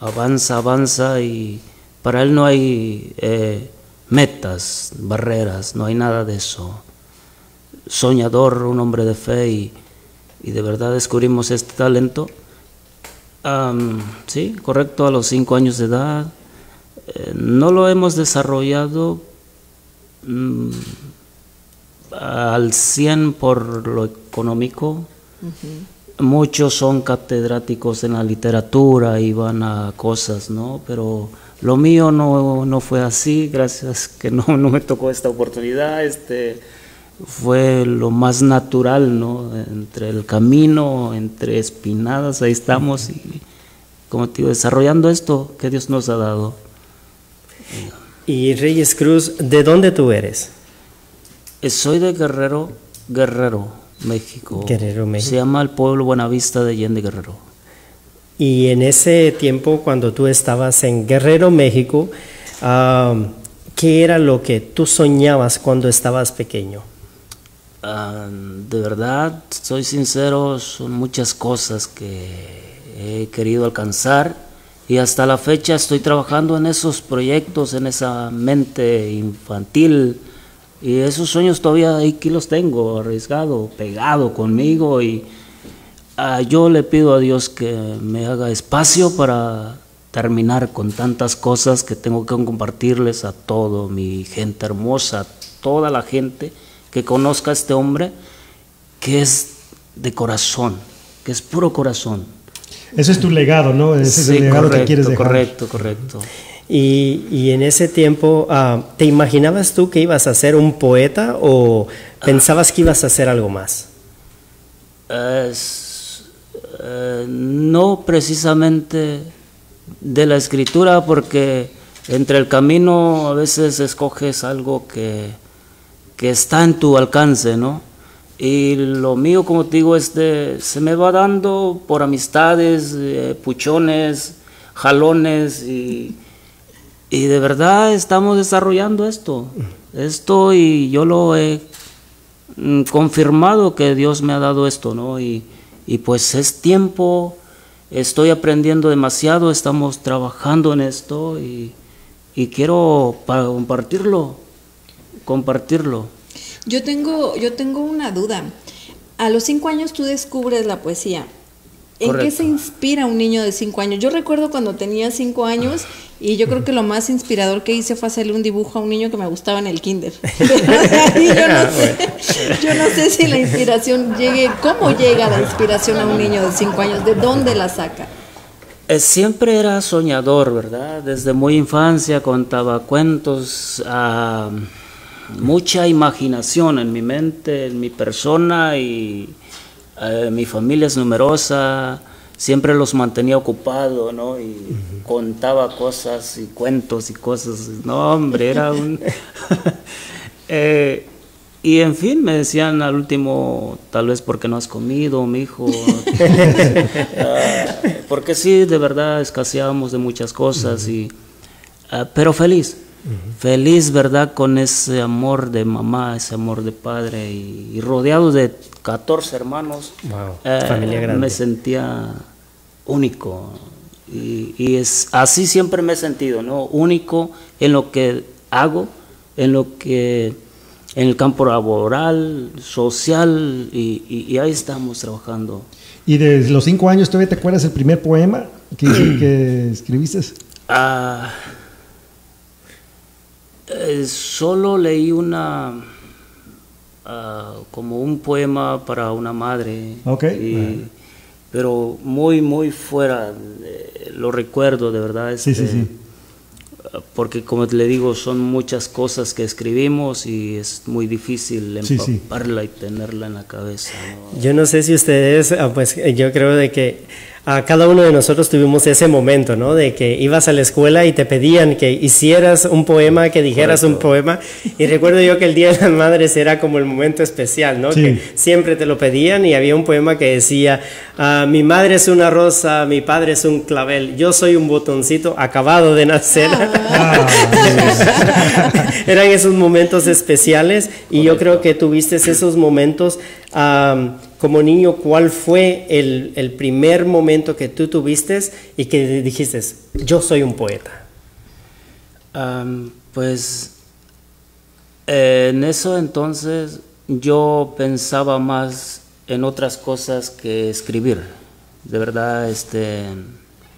Speaker 6: avanza, avanza y para él no hay eh, metas, barreras, no hay nada de eso. Soñador, un hombre de fe y, y de verdad descubrimos este talento. Sí, correcto, a los cinco años de edad. Eh, no lo hemos desarrollado mm, al 100 por lo económico. Muchos son catedráticos en la literatura y van a cosas, ¿no? Pero lo mío no, no fue así, gracias que no, no me tocó esta oportunidad. Este, fue lo más natural, ¿no? Entre el camino, entre espinadas, ahí estamos y, como te digo, desarrollando esto que Dios nos ha dado.
Speaker 4: Y Reyes Cruz, ¿de dónde tú eres?
Speaker 6: Eh, Soy de Guerrero, Guerrero, México.
Speaker 4: Guerrero, México.
Speaker 6: Se llama el pueblo Buenavista de Allende Guerrero.
Speaker 4: Y en ese tiempo, cuando tú estabas en Guerrero, México, ¿qué era lo que tú soñabas cuando estabas pequeño?
Speaker 6: De verdad, soy sincero, son muchas cosas que he querido alcanzar y hasta la fecha estoy trabajando en esos proyectos, en esa mente infantil y esos sueños todavía aquí los tengo, arriesgado, pegado conmigo y ah, yo le pido a Dios que me haga espacio para terminar con tantas cosas que tengo que compartirles a todo mi gente hermosa, a toda la gente que conozca a este hombre que es de corazón, que es puro corazón.
Speaker 5: Ese es tu legado, ¿no? Ese es el legado
Speaker 6: correcto,
Speaker 5: que quieres dejar.
Speaker 6: correcto, correcto.
Speaker 4: Y, y en ese tiempo, ah, ¿te imaginabas tú que ibas a ser un poeta o pensabas que ibas a hacer algo más?
Speaker 6: Es, eh, no precisamente de la escritura, porque entre el camino a veces escoges algo que, que está en tu alcance, ¿no? Y lo mío, como te digo, es se me va dando por amistades, eh, puchones, jalones, y, y de verdad estamos desarrollando esto. Esto y yo lo he mm, confirmado que Dios me ha dado esto, ¿no? Y pues es tiempo, estoy aprendiendo demasiado, estamos trabajando en esto y, quiero compartirlo, compartirlo.
Speaker 3: Yo tengo, yo tengo una duda. A los cinco años tú descubres la poesía. ¿En qué se inspira un niño de cinco años? Yo recuerdo cuando tenía cinco años y yo creo que lo más inspirador que hice fue hacerle un dibujo a un niño que me gustaba en el kinder. Yo, no sé, yo no sé si la inspiración llegue, ¿cómo llega la inspiración a un niño de cinco años? ¿De dónde la saca?
Speaker 6: Eh, siempre era soñador, ¿verdad? Desde muy infancia contaba cuentos, ah, mucha imaginación en mi mente, en mi persona y eh, mi familia es numerosa, siempre los mantenía ocupados, ¿no? Y contaba cosas y cuentos y cosas. No, hombre, era un... Eh, y en fin, me decían al último, tal vez porque no has comido, mi hijo. Ah, porque sí, de verdad escaseábamos de muchas cosas, y, ah, pero feliz. Feliz, ¿verdad? Con ese amor de mamá, ese amor de padre y, y rodeado de 14 hermanos.
Speaker 4: Wow,
Speaker 6: eh,
Speaker 4: familia grande.
Speaker 6: Me sentía único. Y, y es así siempre me he sentido, ¿no? Único en lo que hago, en lo que en el campo laboral, social, y, y- y ahí estamos trabajando.
Speaker 5: Y de los cinco años, ¿todavía te acuerdas el primer poema que, que escribiste?
Speaker 6: Ah, eh, solo leí una, ah, como un poema para una madre.
Speaker 5: Ok.
Speaker 6: y- Pero muy, muy fuera, de- lo recuerdo de verdad.
Speaker 5: Sí, sí,
Speaker 6: este,
Speaker 5: sí.
Speaker 6: porque como le digo, son muchas cosas que escribimos y es muy difícil
Speaker 5: Sí, sí.
Speaker 6: empaparla y tenerla en la cabeza. ¿no?
Speaker 4: Yo no sé si ustedes, ah, pues yo creo de que a cada uno de nosotros tuvimos ese momento, ¿no? De que ibas a la escuela y te pedían que hicieras un poema, que dijeras un poema. Y recuerdo yo que el Día de las Madres era como el momento especial, ¿no?
Speaker 5: Sí.
Speaker 4: Que siempre te lo pedían y había un poema que decía, ah, mi madre es una rosa, mi padre es un clavel, yo soy un botoncito acabado de nacer. Eran esos momentos especiales y yo creo que tuviste esos momentos como niño. ¿Cuál fue el, primer momento que tú tuviste y que dijiste, yo soy un poeta?
Speaker 6: Pues en eso entonces yo pensaba más en otras cosas que escribir. De verdad, este,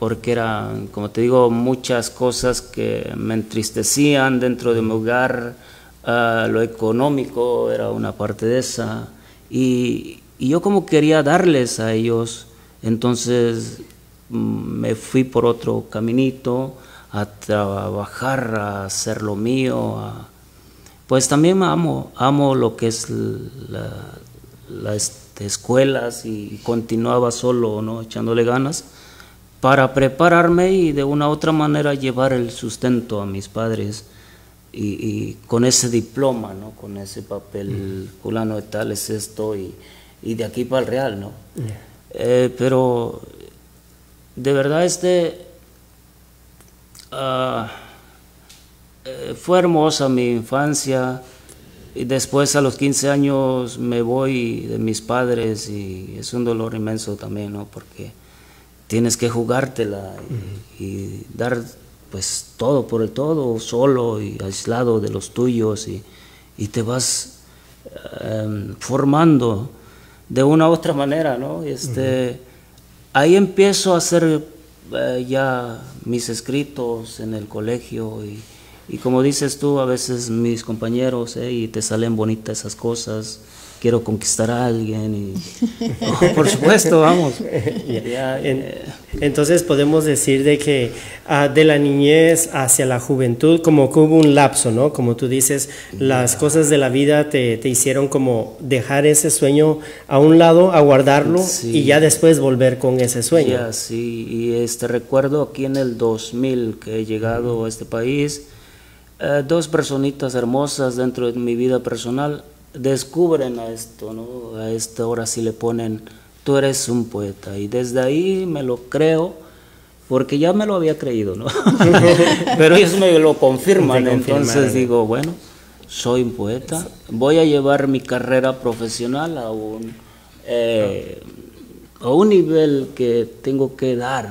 Speaker 6: porque eran, como te digo, muchas cosas que me entristecían dentro de mi hogar. Ah, lo económico era una parte de esa. Y, y yo como quería darles a ellos, entonces mm, me fui por otro caminito a trabajar, a hacer lo mío. a- pues también amo, amo lo que es la, las escuelas y continuaba solo, ¿no? echándole ganas para prepararme y de una u otra manera llevar el sustento a mis padres y, y con ese diploma, ¿no? con ese papel fulano de tal es esto y, y de aquí para el real, ¿no? Eh, pero de verdad este ah, eh, fue hermosa mi infancia y después a los 15 años me voy de mis padres y es un dolor inmenso también, ¿no? Porque tienes que jugártela y, y dar pues todo por el todo, solo y aislado de los tuyos y, y te vas em, formando de una u otra manera, ¿no? Este, Ahí empiezo a hacer eh, ya mis escritos en el colegio y, y como dices tú, a veces mis compañeros, eh, y te salen bonitas esas cosas, quiero conquistar a alguien y Oh, por supuesto, vamos. Ya,
Speaker 4: En- entonces podemos decir de que ah, de la niñez hacia la juventud como que hubo un lapso, ¿no? Como tú dices, las cosas de la vida te, te hicieron como dejar ese sueño a un lado, a guardarlo
Speaker 6: Sí.
Speaker 4: y ya después volver con ese sueño.
Speaker 6: Ya, sí, y este recuerdo aquí en el 2000 que he llegado a este país, eh, dos personitas hermosas dentro de mi vida personal descubren a esto, ¿no? A esta hora sí le ponen, tú eres un poeta, y desde ahí me lo creo, porque ya me lo había creído, ¿no? Pero ellos me lo confirman, entonces digo, bueno, soy un poeta, voy a llevar mi carrera profesional a un... eh, a un nivel que tengo que dar,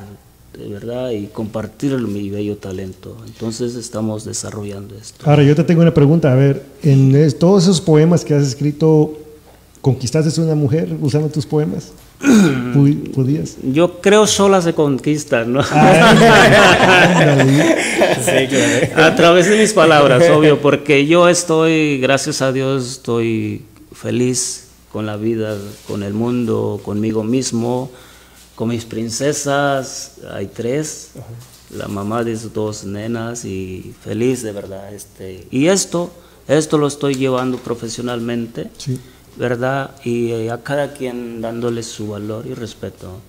Speaker 6: verdad, y compartir mi bello talento. Entonces estamos desarrollando esto.
Speaker 5: Ahora, yo te tengo una pregunta. A ver, en todos esos poemas que has escrito, ¿conquistaste a una mujer usando tus poemas? ¿Podías?
Speaker 6: Yo creo sola se conquista, ¿no?
Speaker 5: Ándale.
Speaker 6: a través de mis palabras, obvio, porque yo estoy, gracias a Dios, estoy feliz con la vida, con el mundo, conmigo mismo, con mis princesas, hay tres, la mamá de sus dos nenas y feliz de verdad. Este, y esto, esto lo estoy llevando profesionalmente,
Speaker 5: Sí.
Speaker 6: ¿verdad? Y eh, a cada quien dándole su valor y respeto.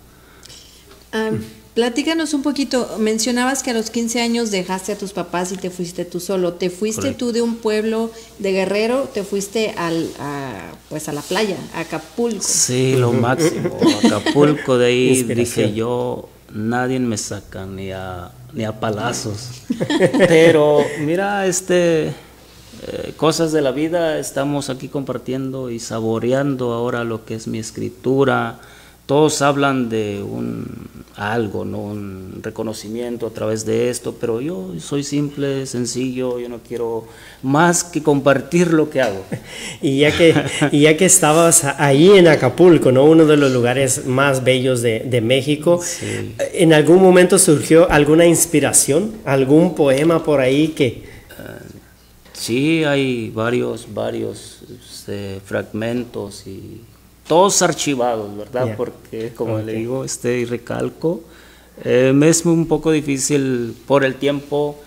Speaker 3: Ah, platícanos un poquito, mencionabas que a los 15 años dejaste a tus papás y te fuiste tú solo. ¿Te fuiste
Speaker 6: Correcto.
Speaker 3: tú de un pueblo de Guerrero? ¿Te fuiste al, a, pues a la playa, a Acapulco?
Speaker 6: Sí, lo máximo. Acapulco, de ahí dije yo, nadie me saca ni a, ni a palazos. Pero mira, este, eh, cosas de la vida, estamos aquí compartiendo y saboreando ahora lo que es mi escritura. Todos hablan de un algo, ¿no? un reconocimiento a través de esto, pero yo soy simple, sencillo, yo no quiero más que compartir lo que hago.
Speaker 4: Y ya que, y ya que estabas ahí en Acapulco, ¿no? Uno de los lugares más bellos de, de México,
Speaker 6: Sí.
Speaker 4: ¿en algún momento surgió alguna inspiración? ¿Algún poema por ahí que...
Speaker 6: Sí, hay varios, varios este, fragmentos y todos archivados, ¿verdad?
Speaker 4: Ya.
Speaker 6: Porque, como le digo, este y recalco, eh, me es un poco difícil por el tiempo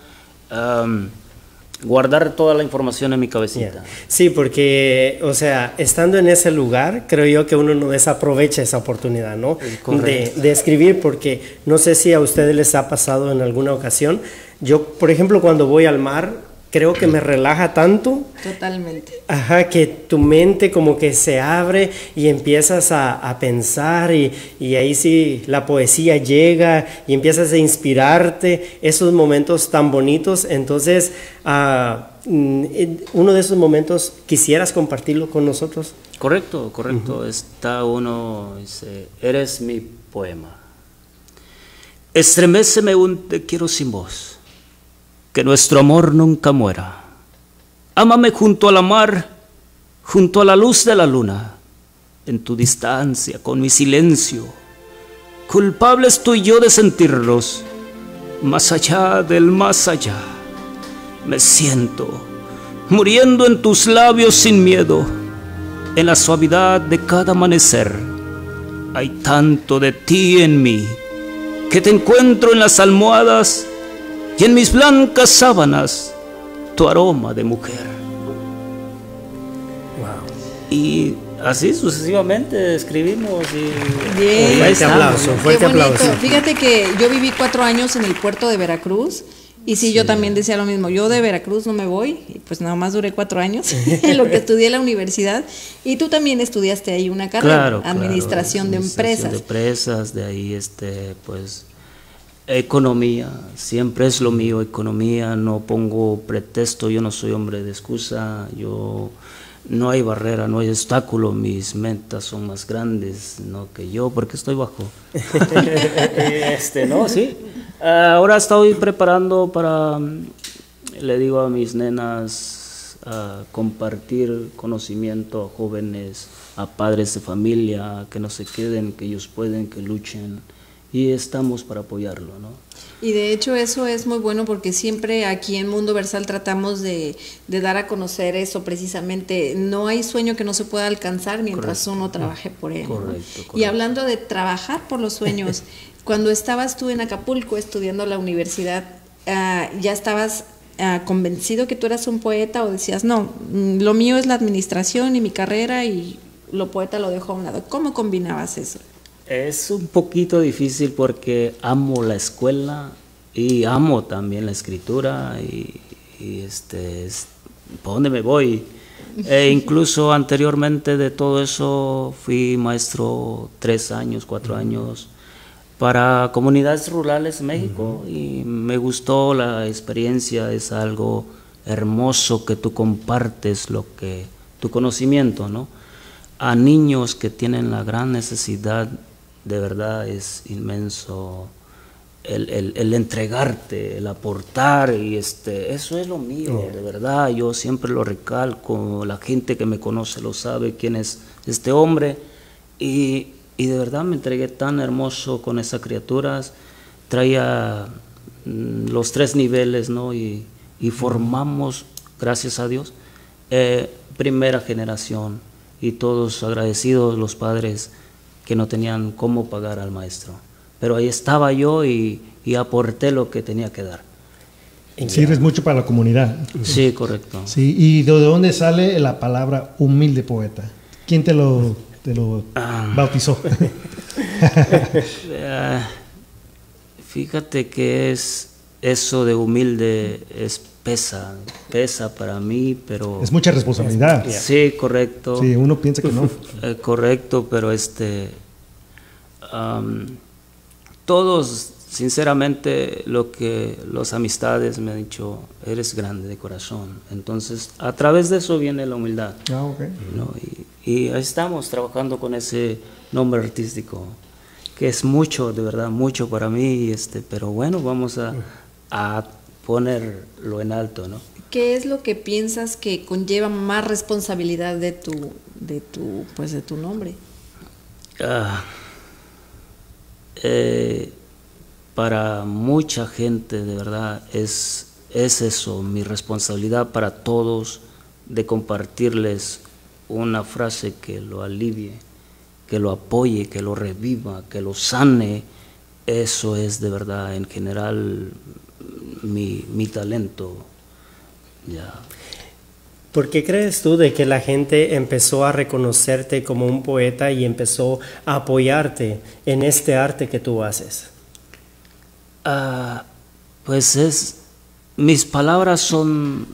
Speaker 6: am, guardar toda la información en mi cabecita.
Speaker 4: Sí, porque, o sea, estando en ese lugar, creo yo que uno no desaprovecha esa oportunidad, ¿no? De, de escribir, porque no sé si a ustedes les ha pasado en alguna ocasión. Yo, por ejemplo, cuando voy al mar, creo que me relaja tanto
Speaker 3: Totalmente.
Speaker 4: Ajá, que tu mente como que se abre y empiezas a, a pensar y, y ahí sí la poesía llega y empiezas a inspirarte, esos momentos tan bonitos. Entonces, eh, uno de esos momentos quisieras compartirlo con nosotros.
Speaker 6: Correcto, correcto. Está uno, dice, eres mi poema. Estreméceme un te quiero sin voz, que nuestro amor nunca muera. Ámame junto a la mar, junto a la luz de la luna, en tu distancia, con mi silencio. Culpable estoy yo de sentirlos, más allá del más allá. Me siento muriendo en tus labios sin miedo en la suavidad de cada amanecer. Hay tanto de ti en mí que te encuentro en las almohadas y en mis blancas sábanas tu aroma de mujer. Y así sucesivamente escribimos y
Speaker 3: Bien.
Speaker 6: ahí
Speaker 4: Fuerte
Speaker 6: estamos.
Speaker 4: aplauso, fuerte
Speaker 3: Qué bonito.
Speaker 4: aplauso.
Speaker 3: Fíjate que yo viví cuatro años en el puerto de Veracruz. Y sí, yo también decía lo mismo. Yo de Veracruz no me voy. Y pues nada más duré cuatro años en lo que estudié en la universidad. Y tú también estudiaste ahí una carrera,
Speaker 6: Claro, claro,
Speaker 3: administración de
Speaker 6: administración
Speaker 3: empresas.
Speaker 6: de empresas, de ahí este, pues, economía, siempre es lo mío, economía, no pongo pretexto, yo no soy hombre de excusa, yo, no hay barrera, no hay obstáculo, mis metas son más grandes ¿no? que yo, porque estoy bajo. este, no, sí. Ahora estoy preparando para, le digo a mis nenas, a compartir conocimiento a jóvenes, a padres de familia, que no se queden, que ellos pueden, que luchen. Y estamos para apoyarlo, ¿no?
Speaker 3: Y de hecho eso es muy bueno porque siempre aquí en Mundo Versal tratamos de, de dar a conocer eso precisamente. No hay sueño que no se pueda alcanzar mientras uno trabaje por él. ¿no?
Speaker 6: Correcto,
Speaker 3: Y hablando de trabajar por los sueños, cuando estabas tú en Acapulco estudiando la universidad, ah, ¿ya estabas ah, convencido que tú eras un poeta o decías, no, mm, lo mío es la administración y mi carrera y lo poeta lo dejo a un lado? ¿Cómo combinabas eso?
Speaker 6: Es un poquito difícil porque amo la escuela y amo también la escritura y, y este, es, ¿por dónde me voy? E incluso anteriormente de todo eso fui maestro tres años, cuatro años para comunidades rurales en México y me gustó la experiencia, es algo hermoso que tú compartes lo que tu conocimiento, ¿no? A niños que tienen la gran necesidad, de verdad es inmenso el, el- el entregarte, el aportar y este, eso es lo mío, de verdad, yo siempre lo recalco, la gente que me conoce lo sabe quién es este hombre y, y de verdad me entregué tan hermoso con esas criaturas, traía mm, los tres niveles, ¿no? Y, y formamos, gracias a Dios, eh, primera generación y todos agradecidos los padres que no tenían cómo pagar al maestro. Pero ahí estaba yo y, y aporté lo que tenía que dar.
Speaker 5: Sirves mucho para la comunidad.
Speaker 6: Sí, correcto.
Speaker 5: Sí, ¿y de dónde sale la palabra humilde poeta? ¿Quién te lo, te lo
Speaker 6: Ah.
Speaker 5: bautizó?
Speaker 6: Eh, fíjate que es eso de humilde es pesa, pesa para mí, pero
Speaker 5: es mucha responsabilidad.
Speaker 6: sí, correcto.
Speaker 5: Sí, uno piensa que no.
Speaker 6: Eh, correcto, pero este am, todos sinceramente lo que los amistades me han dicho, eres grande de corazón. Entonces, a través de eso viene la humildad.
Speaker 5: Ah, ok.
Speaker 6: ¿no? Y, y ahí estamos trabajando con ese nombre artístico, que es mucho, de verdad, mucho para mí, este, pero bueno, vamos a, a ponerlo en alto, ¿no?
Speaker 3: ¿Qué es lo que piensas que conlleva más responsabilidad de tu, de tu, pues de tu nombre?
Speaker 6: Ah, eh, para mucha gente, de verdad, es, es eso, mi responsabilidad para todos de compartirles una frase que lo alivie, que lo apoye, que lo reviva, que lo sane. Eso es de verdad, en general, mi, mi talento. Ya.
Speaker 4: ¿Por qué crees tú de que la gente empezó a reconocerte como un poeta y empezó a apoyarte en este arte que tú haces?
Speaker 6: Ah, pues es, mis palabras son,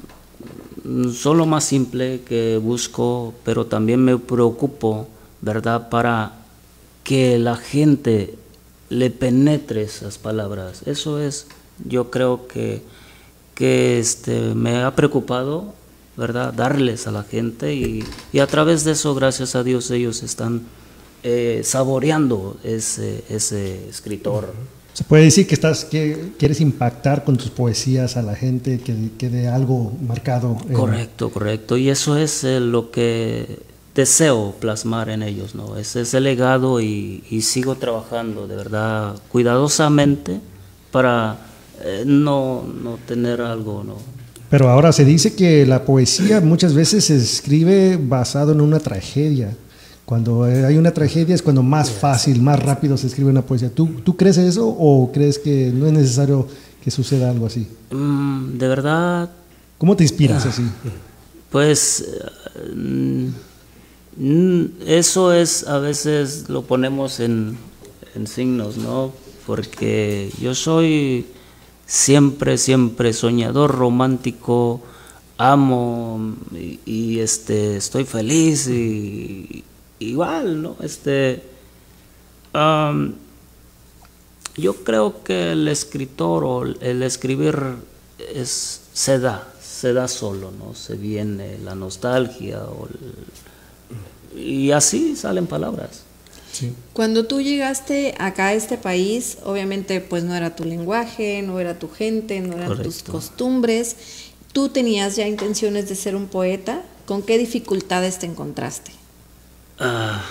Speaker 6: son lo más simple que busco, pero también me preocupo, ¿verdad? Para que la gente le penetre esas palabras. Eso es, yo creo que, que este, me ha preocupado ¿verdad? Darles a la gente y, y, a través de eso, gracias a Dios, ellos están eh, saboreando ese, ese escritor.
Speaker 5: Se puede decir que estás que quieres impactar con tus poesías a la gente, que quede algo marcado.
Speaker 6: Correcto, correcto. Y eso es eh, lo que deseo plasmar en ellos, ¿no? Ese es el legado y, y sigo trabajando de verdad cuidadosamente para eh, no, no tener algo, ¿no?
Speaker 5: Pero ahora se dice que la poesía muchas veces se escribe basado en una tragedia. Cuando hay una tragedia es cuando más fácil, más rápido se escribe una poesía. ¿Tú, ¿Tú crees eso o crees que no es necesario que suceda algo así?
Speaker 6: Mm, de verdad.
Speaker 5: ¿Cómo te inspiras así?
Speaker 6: Pues mm, eso es, a veces lo ponemos en, en signos, ¿no? Porque yo soy siempre, siempre soñador, romántico, amo y, este, estoy feliz y igual, ¿no? Este, yo creo que el escritor o el escribir es, se da, se da solo, ¿no? Se viene la nostalgia y así salen palabras.
Speaker 3: Cuando tú llegaste acá a este país, obviamente pues no era tu lenguaje, no era tu gente, no eran tus costumbres. ¿Tú tenías ya intenciones de ser un poeta? ¿Con qué dificultades te encontraste?
Speaker 6: Ah,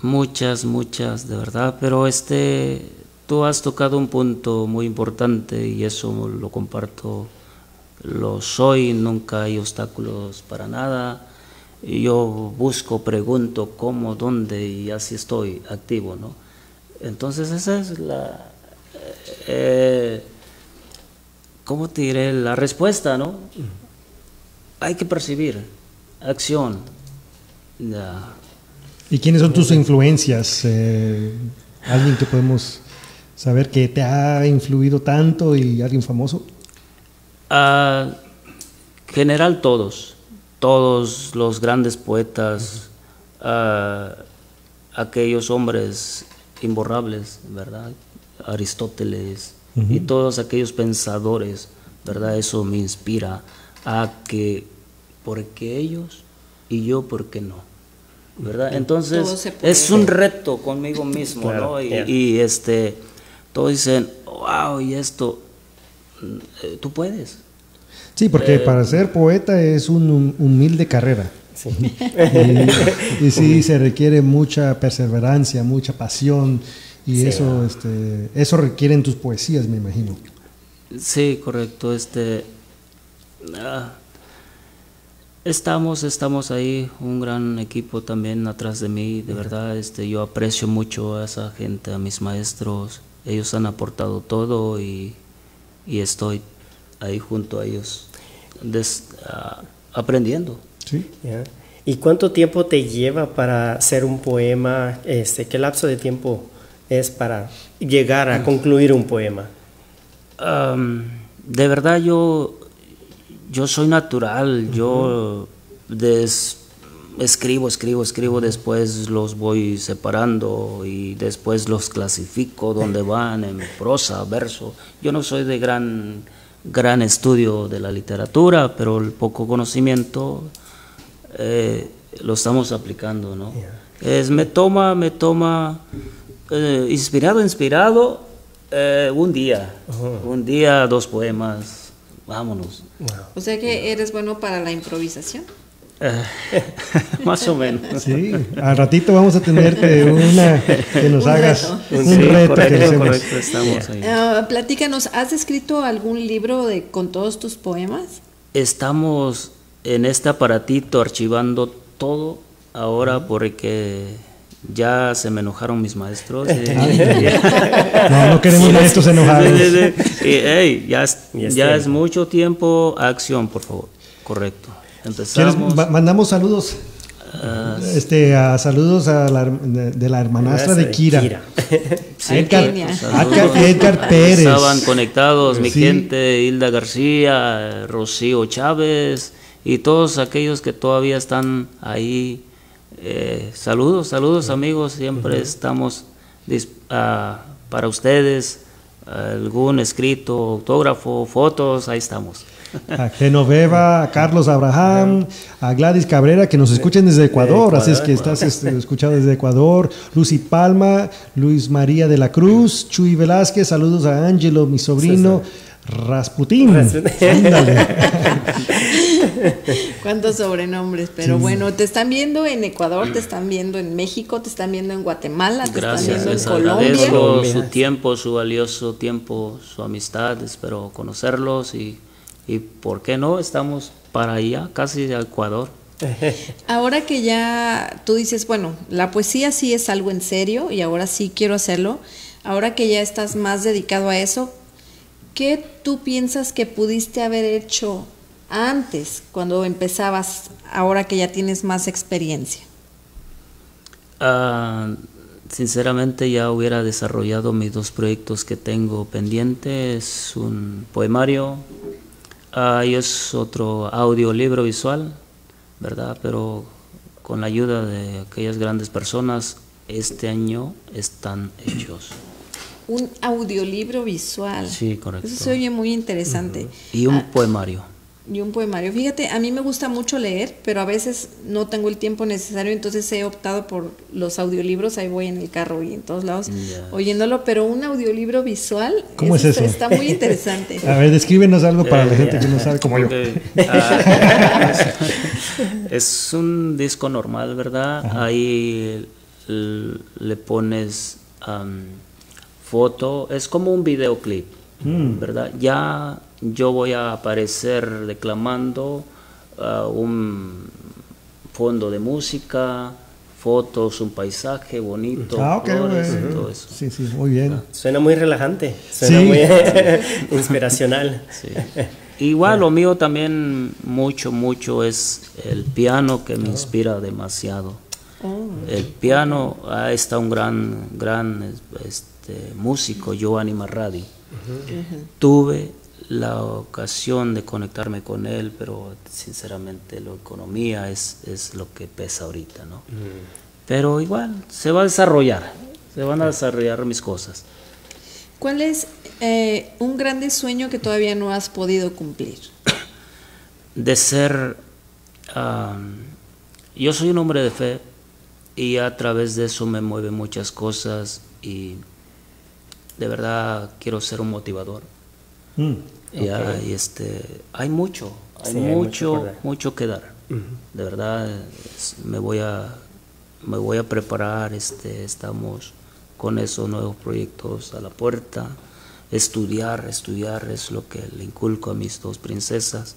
Speaker 6: muchas, muchas, de verdad, pero este, tú has tocado un punto muy importante y eso lo comparto. Lo soy, nunca hay obstáculos para nada yo busco, pregunto cómo, dónde y así estoy activo, ¿no? Entonces esa es la, eh, ¿cómo te diré? La respuesta, ¿no? Hay que percibir, acción.
Speaker 5: ¿Y quiénes son tus influencias? Eh, ¿Alguien que podemos saber que te ha influido tanto y alguien famoso?
Speaker 6: Uh, general todos todos los grandes poetas, uh, aquellos hombres imborrables, ¿verdad? Aristóteles uh -huh. y todos aquellos pensadores, ¿verdad? Eso me inspira a que, porque ellos y yo, ¿por qué no? ¿Verdad? Entonces, es un reto conmigo mismo, claro, ¿no? Y, yeah. y, este, todos dicen, wow, y esto, tú puedes,
Speaker 5: Sí, porque eh, para ser poeta es una humilde carrera. Sí. y, y, sí, se requiere mucha perseverancia, mucha pasión, y sí. eso, este, eso requieren tus poesías, me imagino.
Speaker 6: Sí, correcto. Este, ah, estamos, estamos ahí, un gran equipo también atrás de mí, de verdad. Este, yo aprecio mucho a esa gente, a mis maestros. Ellos han aportado todo y, y estoy ahí junto a ellos des, uh, aprendiendo.
Speaker 5: Sí.
Speaker 4: Yeah. ¿Y cuánto tiempo te lleva para hacer un poema? Este, ¿Qué lapso de tiempo es para llegar a concluir un poema?
Speaker 6: Um, de verdad yo, yo soy natural, uh -huh. yo des, escribo, escribo, escribo, después los voy separando y después los clasifico donde van, en prosa, verso. Yo no soy de gran gran estudio de la literatura, pero el poco conocimiento eh, lo estamos aplicando, ¿no? Yeah. Es, me toma, me toma, eh, inspirado, inspirado, eh, un día, uh -huh. un día, dos poemas, vámonos.
Speaker 3: Wow. O sea que eres bueno para la improvisación.
Speaker 6: más o menos.
Speaker 5: Sí, al ratito vamos a tenerte una que nos
Speaker 3: Un
Speaker 5: hagas
Speaker 3: reto.
Speaker 5: un
Speaker 6: Sí,
Speaker 5: reto. que
Speaker 6: correcto, estamos ahí.
Speaker 3: Ah, platícanos, ¿has escrito algún libro de, con todos tus poemas?
Speaker 6: Estamos en este aparatito archivando todo ahora porque ya se me enojaron mis maestros.
Speaker 5: no, no queremos maestros enojados.
Speaker 6: hey, ya, es, ya es mucho tiempo. Acción, por favor. Correcto. Empezamos.
Speaker 5: Mandamos saludos. Uh, este, a saludos a la, de, la hermanastra de Kira. Kira.
Speaker 6: Edgar, Edgar, Pérez. Estaban conectados mi gente, Hilda García, Rocío Chávez y todos aquellos que todavía están ahí eh, saludos, saludos amigos, siempre estamos ah, para ustedes, algún escrito, autógrafo, fotos, ahí estamos.
Speaker 5: A Genoveva, a Carlos Abraham, a Gladys Cabrera, que nos escuchen desde Ecuador, así es que estás este, escuchando desde Ecuador, Lucy Palma, Luis María de la Cruz, Chuy Velázquez, saludos a Ángelo, mi sobrino. Rasputín.
Speaker 3: Cuántos sobrenombres, pero bueno, te están viendo en Ecuador, te están viendo en México, te están viendo en Guatemala, te están viendo en Colombia.
Speaker 6: su tiempo, su valioso tiempo, su amistad, espero conocerlos y, y ¿por qué no? Estamos para allá, casi de Ecuador.
Speaker 3: Ahora que ya tú dices, bueno, la poesía sí es algo en serio y ahora sí quiero hacerlo, ahora que ya estás más dedicado a eso, ¿qué tú piensas que pudiste haber hecho antes, cuando empezabas, ahora que ya tienes más experiencia?
Speaker 6: Ah, sinceramente ya hubiera desarrollado mis dos proyectos que tengo pendientes, un poemario uh, y es otro audiolibro visual, ¿verdad? Pero con la ayuda de aquellas grandes personas, este año están hechos
Speaker 3: un audiolibro visual.
Speaker 6: Sí, correcto.
Speaker 3: Eso se oye muy interesante.
Speaker 6: Y un ah, poemario.
Speaker 3: Y un poemario. Fíjate, a mí me gusta mucho leer, pero a veces no tengo el tiempo necesario, entonces he optado por los audiolibros, ahí voy en el carro y en todos lados oyéndolo, pero un audiolibro visual
Speaker 5: ¿Cómo es eso?
Speaker 3: está muy interesante.
Speaker 5: a ver, descríbenos algo para la gente que no sabe cómo yo.
Speaker 6: Ah, es un disco normal, ¿verdad? Ahí le pones foto, es como un videoclip, mm. ¿verdad? Ya yo voy a aparecer declamando uh, un fondo de música, fotos, un paisaje bonito,
Speaker 5: ah, flores, todo eso. Sí, sí, muy bien. Ah,
Speaker 4: suena muy relajante, suena muy inspiracional.
Speaker 6: Igual lo mío también mucho, mucho es el piano que me inspira demasiado. Oh. el piano, ah, está un gran, gran este, músico, Giovanni Marradi. Tuve la ocasión de conectarme con él, pero sinceramente la economía es, es lo que pesa ahorita, ¿no? Pero igual, se va a desarrollar, se van a desarrollar mis cosas.
Speaker 3: ¿Cuál es eh, un grande sueño que todavía no has podido cumplir?
Speaker 6: De ser, yo soy un hombre de fe y a través de eso me mueven muchas cosas y de verdad quiero ser un motivador. Mm, y este, hay mucho, hay mucho, mucho, que dar. De verdad, me voy a, me voy a preparar. Este, estamos con esos nuevos proyectos a la puerta. Estudiar, estudiar es lo que le inculco a mis dos princesas.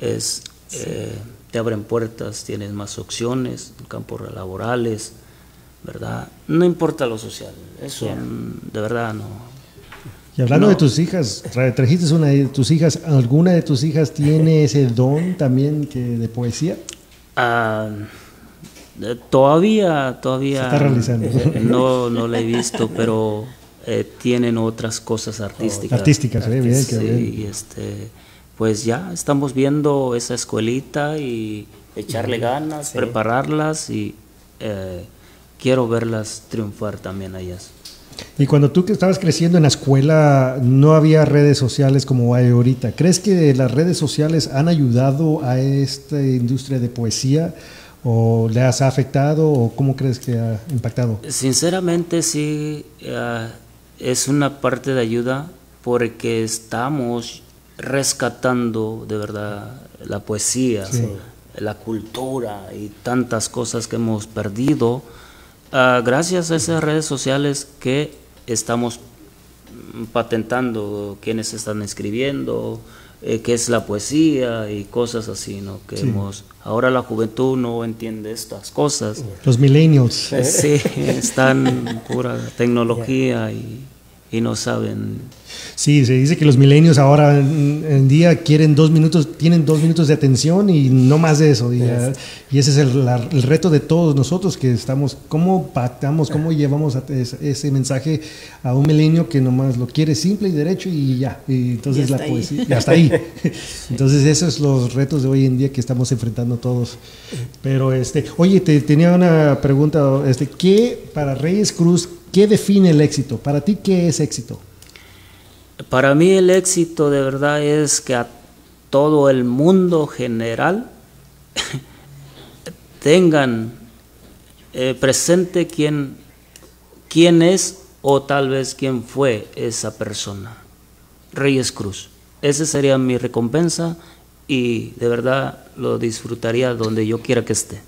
Speaker 6: Es eh, te abren puertas, tienes más opciones, en campos laborales ¿verdad? No importa lo social, eso de verdad no.
Speaker 5: Y hablando de tus hijas, trajiste una de tus hijas, ¿alguna de tus hijas tiene ese don también que de poesía?
Speaker 6: Ah, todavía, todavía.
Speaker 5: está realizando.
Speaker 6: No, no la he visto, pero eh, tienen otras cosas artísticas.
Speaker 5: artísticas, eh, bien,
Speaker 6: sí, Y este, pues ya estamos viendo esa escuelita y echarle ganas, prepararlas y eh, quiero verlas triunfar también a ellas.
Speaker 5: Y cuando tú que estabas creciendo en la escuela no había redes sociales como hay ahorita. ¿Crees que las redes sociales han ayudado a esta industria de poesía o le has afectado o cómo crees que ha impactado?
Speaker 6: Sinceramente sí, eh, es una parte de ayuda porque estamos rescatando de verdad la poesía, la cultura y tantas cosas que hemos perdido Ah, gracias a esas redes sociales que estamos patentando quiénes están escribiendo, eh, qué es la poesía y cosas así, ¿no? Que hemos, ahora la juventud no entiende estas cosas.
Speaker 5: Los millennials.
Speaker 6: Sí, están pura tecnología y, y no saben
Speaker 5: Sí, se dice que los milenios ahora en, día quieren dos minutos, tienen dos minutos de atención y no más de eso. Y, ya- y ese es el, la- el reto de todos nosotros que estamos, cómo pactamos, cómo llevamos a- ese, ese mensaje a un milenio que nomás lo quiere simple y derecho y ya. Y entonces
Speaker 3: Y
Speaker 5: la
Speaker 3: ahí.
Speaker 5: poesía, y hasta ahí. Entonces esos son los retos de hoy en día que estamos enfrentando todos. Pero este, oye, te tenía una pregunta, este, ¿qué para Reyes Cruz, qué define el éxito? Para ti, ¿qué es éxito?
Speaker 6: Para mí el éxito de verdad es que a todo el mundo general tengan eh, presente quién, quién es o tal vez quién fue esa persona. Reyes Cruz. Esa sería mi recompensa y de verdad lo disfrutaría donde yo quiera que esté.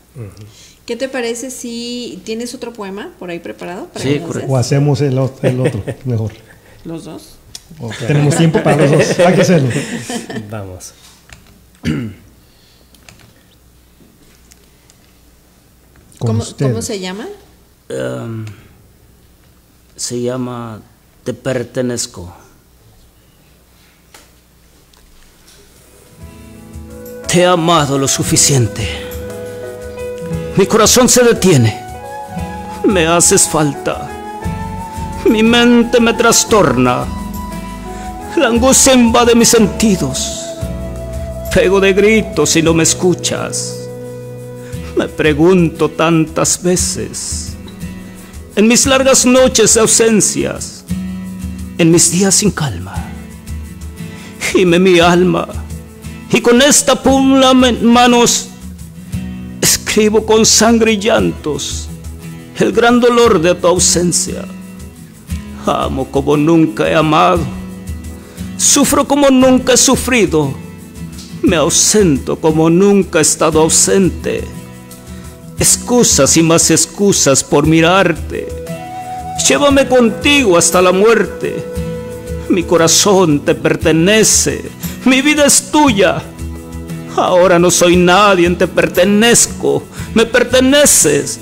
Speaker 3: ¿Qué te parece si tienes otro poema por ahí preparado? para
Speaker 6: Sí, correcto.
Speaker 5: O hacemos el, ot- el otro mejor.
Speaker 3: Los dos.
Speaker 5: Tenemos tiempo para los dos. Hay que hacerlo.
Speaker 4: Vamos.
Speaker 5: Con
Speaker 3: ¿Cómo,
Speaker 5: ustedes.
Speaker 3: cómo se llama?
Speaker 6: Em, se llama Te pertenezco. Te he amado lo suficiente. Mi corazón se detiene. Me haces falta. Mi mente me trastorna. La angustia invade mis sentidos. Pego de gritos y no me escuchas. Me pregunto tantas veces, en mis largas noches de ausencias, en mis días sin calma, gime mi alma y con esta pula en manos escribo con sangre y llantos el gran dolor de tu ausencia. Amo como nunca he amado, sufro como nunca he sufrido, me ausento como nunca he estado ausente. Excusas y más excusas por mirarte. Llévame contigo hasta la muerte. Mi corazón te pertenece. Mi vida es tuya. Ahora no soy nadie, te pertenezco. Me perteneces.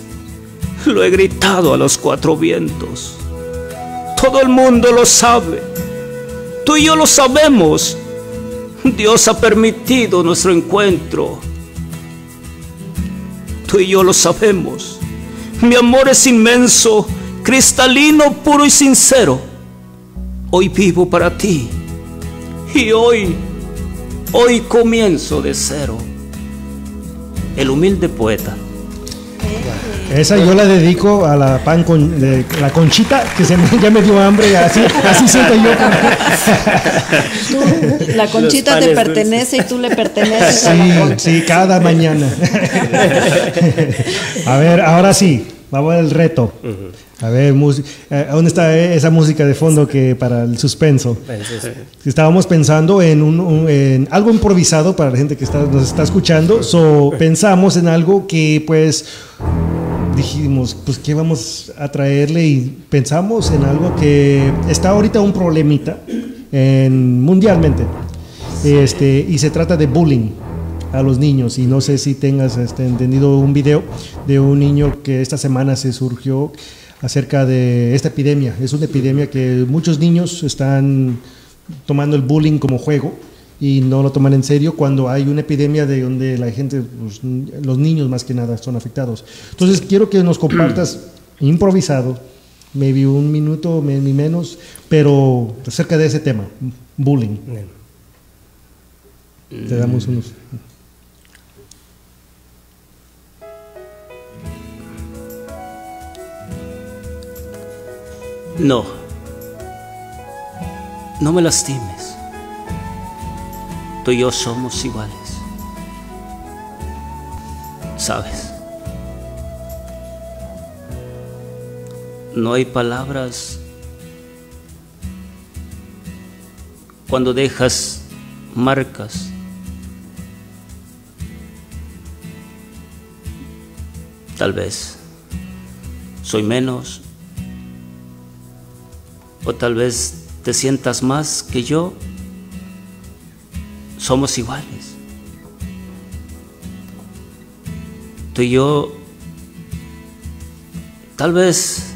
Speaker 6: Lo he gritado a los cuatro vientos. Todo el mundo lo sabe. Tú y yo lo sabemos. Dios ha permitido nuestro encuentro. Tú y yo lo sabemos. Mi amor es inmenso, cristalino, puro y sincero. Hoy vivo para ti. Y hoy, hoy comienzo de cero. El humilde poeta.
Speaker 5: Esa yo la dedico a la pan con de- la conchita que se me, ya me dio hambre así así siento yo
Speaker 3: La conchita te pertenece y tú le perteneces a la
Speaker 5: sí,
Speaker 3: concha.
Speaker 5: sí cada mañana a ver ahora sí vamos al reto a ver eh, dónde está esa música de fondo que para el suspenso Estábamos pensando en, un, un- en algo improvisado para la gente que está, nos está escuchando. So, pensamos en algo que, pues, dijimos, pues, ¿qué vamos a traerle? Y pensamos en algo que está ahorita un problemita en- mundialmente. Este, y se trata de bullying a los niños. Y no sé si tengas este, entendido un video de un niño que esta semana se surgió acerca de esta epidemia. Es una epidemia que muchos niños están tomando el bullying como juego y no lo toman en serio cuando hay una epidemia de donde la gente, pues, los niños más que nada son afectados. Entonces quiero que nos compartas improvisado, maybe un minuto, maybe menos, pero acerca de ese tema, bullying. Te damos unos...
Speaker 6: No. No me lastimes. Tú y yo somos iguales. ¿Sabes? No hay palabras cuando dejas marcas. Tal vez soy menos o tal vez te sientas más que yo, somos iguales. Tú y yo, tal vez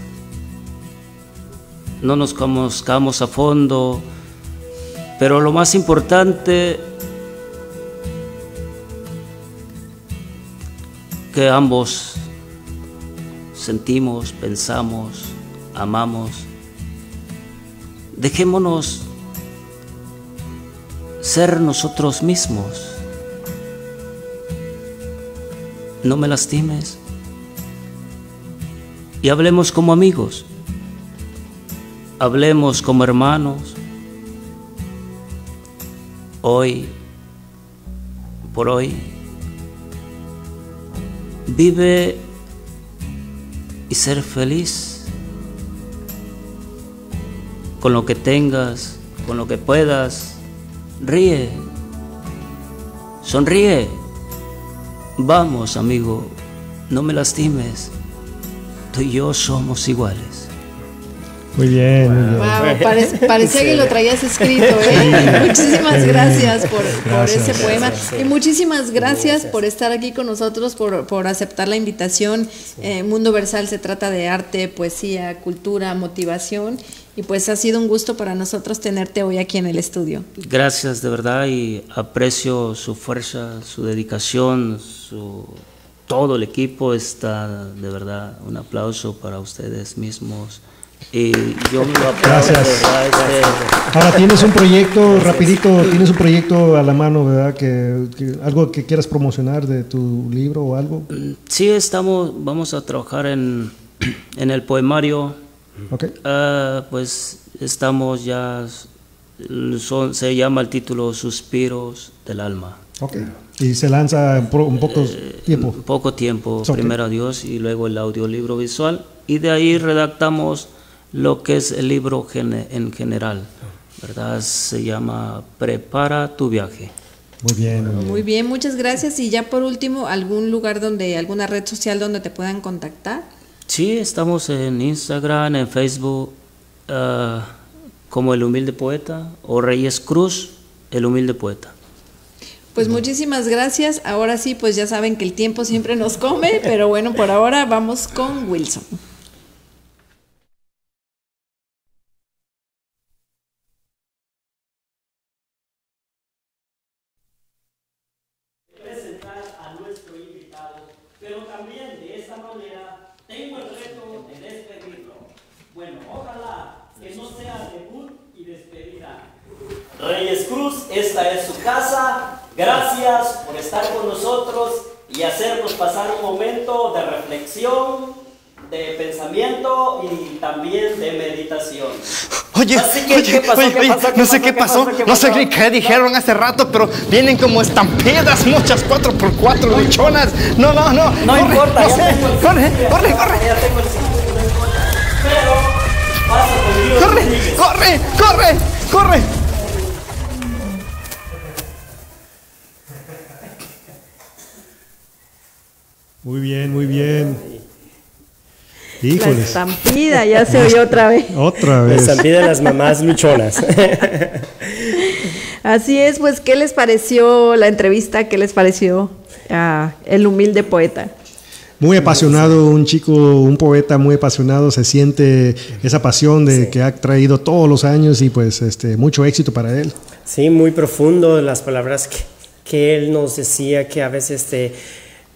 Speaker 6: no nos conozcamos a fondo, pero lo más importante que ambos sentimos, pensamos, amamos. Dejémonos ser nosotros mismos. No me lastimes. Y hablemos como amigos. Hablemos como hermanos. Hoy, por hoy, vive y ser feliz con lo que tengas, con lo que puedas. Ríe, sonríe. Vamos, amigo, no me lastimes. Tú y yo somos iguales.
Speaker 5: Muy bien, muy bien.
Speaker 3: Wow, parece, parecía que lo traías escrito. ¿eh? Muchísimas gracias por, por ese poema y muchísimas gracias por estar aquí con nosotros, por, por aceptar la invitación. Eh, Mundo Versal se trata de arte, poesía, cultura, motivación y pues ha sido un gusto para nosotros tenerte hoy aquí en el estudio.
Speaker 6: Gracias de verdad y aprecio su fuerza, su dedicación, su todo el equipo está de verdad un aplauso para ustedes mismos. Y yo lo aplaudo,
Speaker 5: Gracias.
Speaker 6: de verdad, este,
Speaker 5: Ahora tienes un proyecto, rapidito, tienes un proyecto a la mano, ¿verdad? Que, que- algo que quieras promocionar de tu libro o algo.
Speaker 6: Sí, estamos, vamos a trabajar en, en el poemario.
Speaker 5: Ok.
Speaker 6: Ah, pues estamos ya, son- se llama el título Suspiros del Alma.
Speaker 5: Ok. Y se lanza en, pro- en poco tiempo.
Speaker 6: En poco tiempo,
Speaker 5: Ok.
Speaker 6: primero a Dios y luego el audiolibro visual. Y de ahí redactamos lo que es el libro gene- en general. ¿Verdad? Se llama Prepara tu viaje.
Speaker 5: Muy bien, muy bien.
Speaker 3: Muy bien, muchas gracias. Y ya por último, algún lugar donde, alguna red social donde te puedan contactar.
Speaker 6: Sí, estamos en Instagram, en Facebook, ah, como El Humilde Poeta o Reyes Cruz, El Humilde Poeta.
Speaker 3: Pues muchísimas gracias. Ahora sí, pues ya saben que el tiempo siempre nos come, pero bueno, por ahora vamos con Wilson.
Speaker 2: presentar a nuestro invitado, pero también de esa manera tengo el reto de despedirlo. Bueno, ojalá que no sea debut y despedida. Reyes Cruz, esta es su casa. Gracias por estar con nosotros y hacernos pasar un momento de reflexión, de pensamiento y también de meditación.
Speaker 1: Oye,
Speaker 2: que,
Speaker 1: oye,
Speaker 2: ¿qué pasó?
Speaker 1: oye,
Speaker 2: ¿Qué
Speaker 1: oye?
Speaker 2: ¿Qué
Speaker 1: no sé qué
Speaker 2: ¿Qué
Speaker 1: pasó,
Speaker 2: pasó? ¿Qué
Speaker 1: no sé qué, dijeron hace rato, pero vienen como estampidas, muchas 4x4 luchonas. No, no, no.
Speaker 2: No
Speaker 1: corre,
Speaker 2: importa,
Speaker 1: no
Speaker 2: ya
Speaker 1: sé,
Speaker 2: tengo el
Speaker 1: corre,
Speaker 2: sitio,
Speaker 1: corre,
Speaker 2: ya
Speaker 1: corre,
Speaker 2: tengo el sitio, no importa. Pero pasa conmigo.
Speaker 1: corre, corre, corre, corre.
Speaker 5: Muy bien, muy bien.
Speaker 3: La estampida ya se oyó otra vez.
Speaker 5: Otra
Speaker 4: La
Speaker 5: vez.
Speaker 4: estampida de las mamás luchonas.
Speaker 3: Así es, pues, ¿qué les pareció la entrevista? ¿Qué les pareció ah, el humilde poeta?
Speaker 5: Muy apasionado, un chico, un poeta muy apasionado, se siente esa pasión de que ha traído todos los años y pues este mucho éxito para él.
Speaker 4: Sí, muy profundo las palabras que, que él nos decía que a veces te,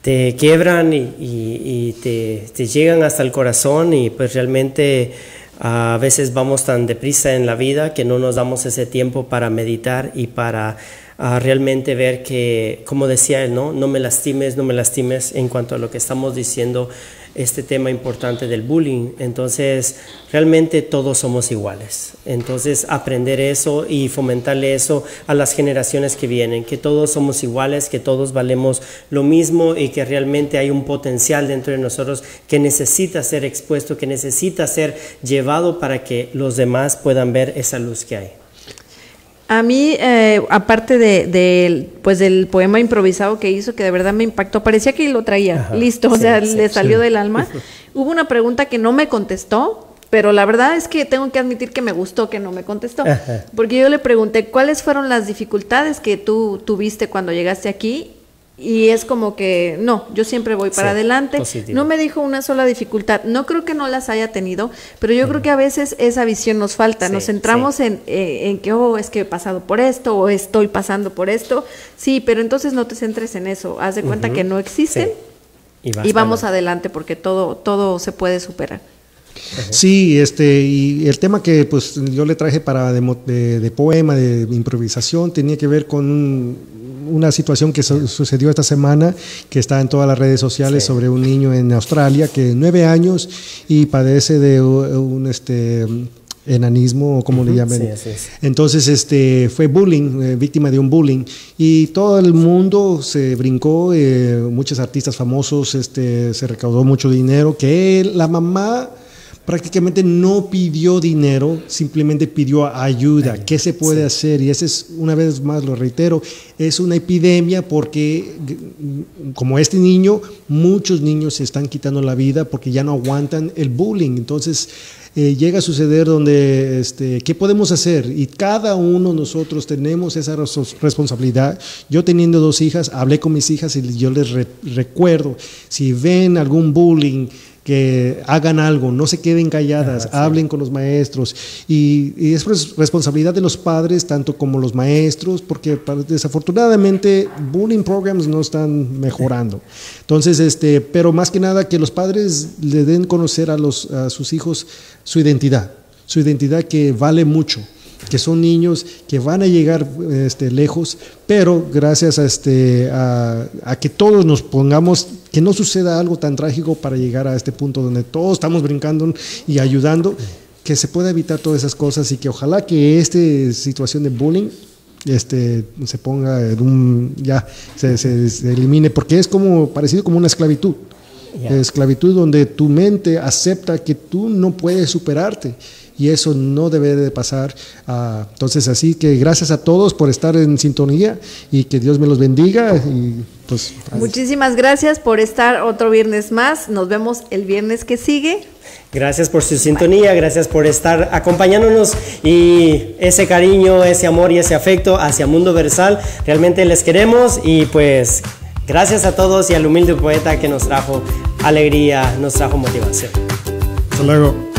Speaker 4: te quiebran y, te, llegan hasta el corazón y pues realmente a veces vamos tan deprisa en la vida que no nos damos ese tiempo para meditar y para realmente ver que, como decía él, ¿no? no me lastimes, no me lastimes en cuanto a lo que estamos diciendo este tema importante del bullying. Entonces, realmente todos somos iguales. Entonces, aprender eso y fomentarle eso a las generaciones que vienen, que todos somos iguales, que todos valemos lo mismo y que realmente hay un potencial dentro de nosotros que necesita ser expuesto, que necesita ser llevado para que los demás puedan ver esa luz que hay.
Speaker 3: A mí, eh, aparte de, del, pues del poema improvisado que hizo, que de verdad me impactó, parecía que lo traía
Speaker 4: Ajá,
Speaker 3: listo, o sea,
Speaker 4: sí,
Speaker 3: le salió
Speaker 5: sí.
Speaker 3: del alma. Hubo una pregunta que no me contestó, pero la verdad es que tengo que admitir que me gustó que no me contestó, porque yo le pregunté cuáles fueron las dificultades que tú tuviste cuando llegaste aquí y es como que no, yo siempre voy para adelante. No me dijo una sola dificultad. No creo que no las haya tenido, pero yo creo que a veces esa visión nos falta. nos centramos en, eh, en, que, oh, es que he pasado por esto o estoy pasando por esto. Sí, pero entonces no te centres en eso. Haz de cuenta que no existen y, vamos adelante porque todo, todo se puede superar.
Speaker 5: Sí, este, y el tema que pues yo le traje para de, de poema, de improvisación, tenía que ver con una situación que sucedió esta semana, que está en todas las redes sociales sobre un niño en Australia que nueve años y padece de un este enanismo o como le llaman. Entonces este fue bullying, eh, víctima de un bullying. Y todo el mundo se brincó, eh, muchos artistas famosos este se recaudó mucho dinero que la mamá prácticamente no pidió dinero, simplemente pidió ayuda. ¿Qué se puede hacer? Y ese es, una vez más lo reitero, es una epidemia porque, como este niño, muchos niños se están quitando la vida porque ya no aguantan el bullying. Entonces, eh, llega a suceder donde, este, ¿qué podemos hacer? Y cada uno de nosotros tenemos esa responsabilidad. Yo teniendo dos hijas, hablé con mis hijas y yo les recuerdo, si ven algún bullying, que hagan algo, no se queden calladas, hablen con los maestros. Y, es responsabilidad de los padres, tanto como los maestros, porque desafortunadamente bullying programs no están mejorando. Entonces, este, pero más que nada que los padres le den conocer a, los, a sus hijos su identidad, su identidad que vale mucho que son niños que van a llegar este, lejos, pero gracias a, este, a, que todos nos pongamos, que no suceda algo tan trágico para llegar a este punto donde todos estamos brincando y ayudando, que se pueda evitar todas esas cosas y que ojalá que esta situación de bullying este, se ponga en un, ya, se, se, elimine, porque es como parecido como una esclavitud. Esclavitud donde tu mente acepta que tú no puedes superarte y eso no debe de pasar. Ah, entonces, así que gracias a todos por estar en sintonía y que Dios me los bendiga. Y, pues,
Speaker 3: Muchísimas gracias por estar otro viernes más. Nos vemos el viernes que sigue.
Speaker 4: Gracias por su sintonía, gracias por estar acompañándonos y ese cariño, ese amor y ese afecto hacia Mundo Versal. Realmente les queremos y pues gracias a todos y al humilde poeta que nos trajo alegría, nos trajo motivación.
Speaker 5: Hasta luego.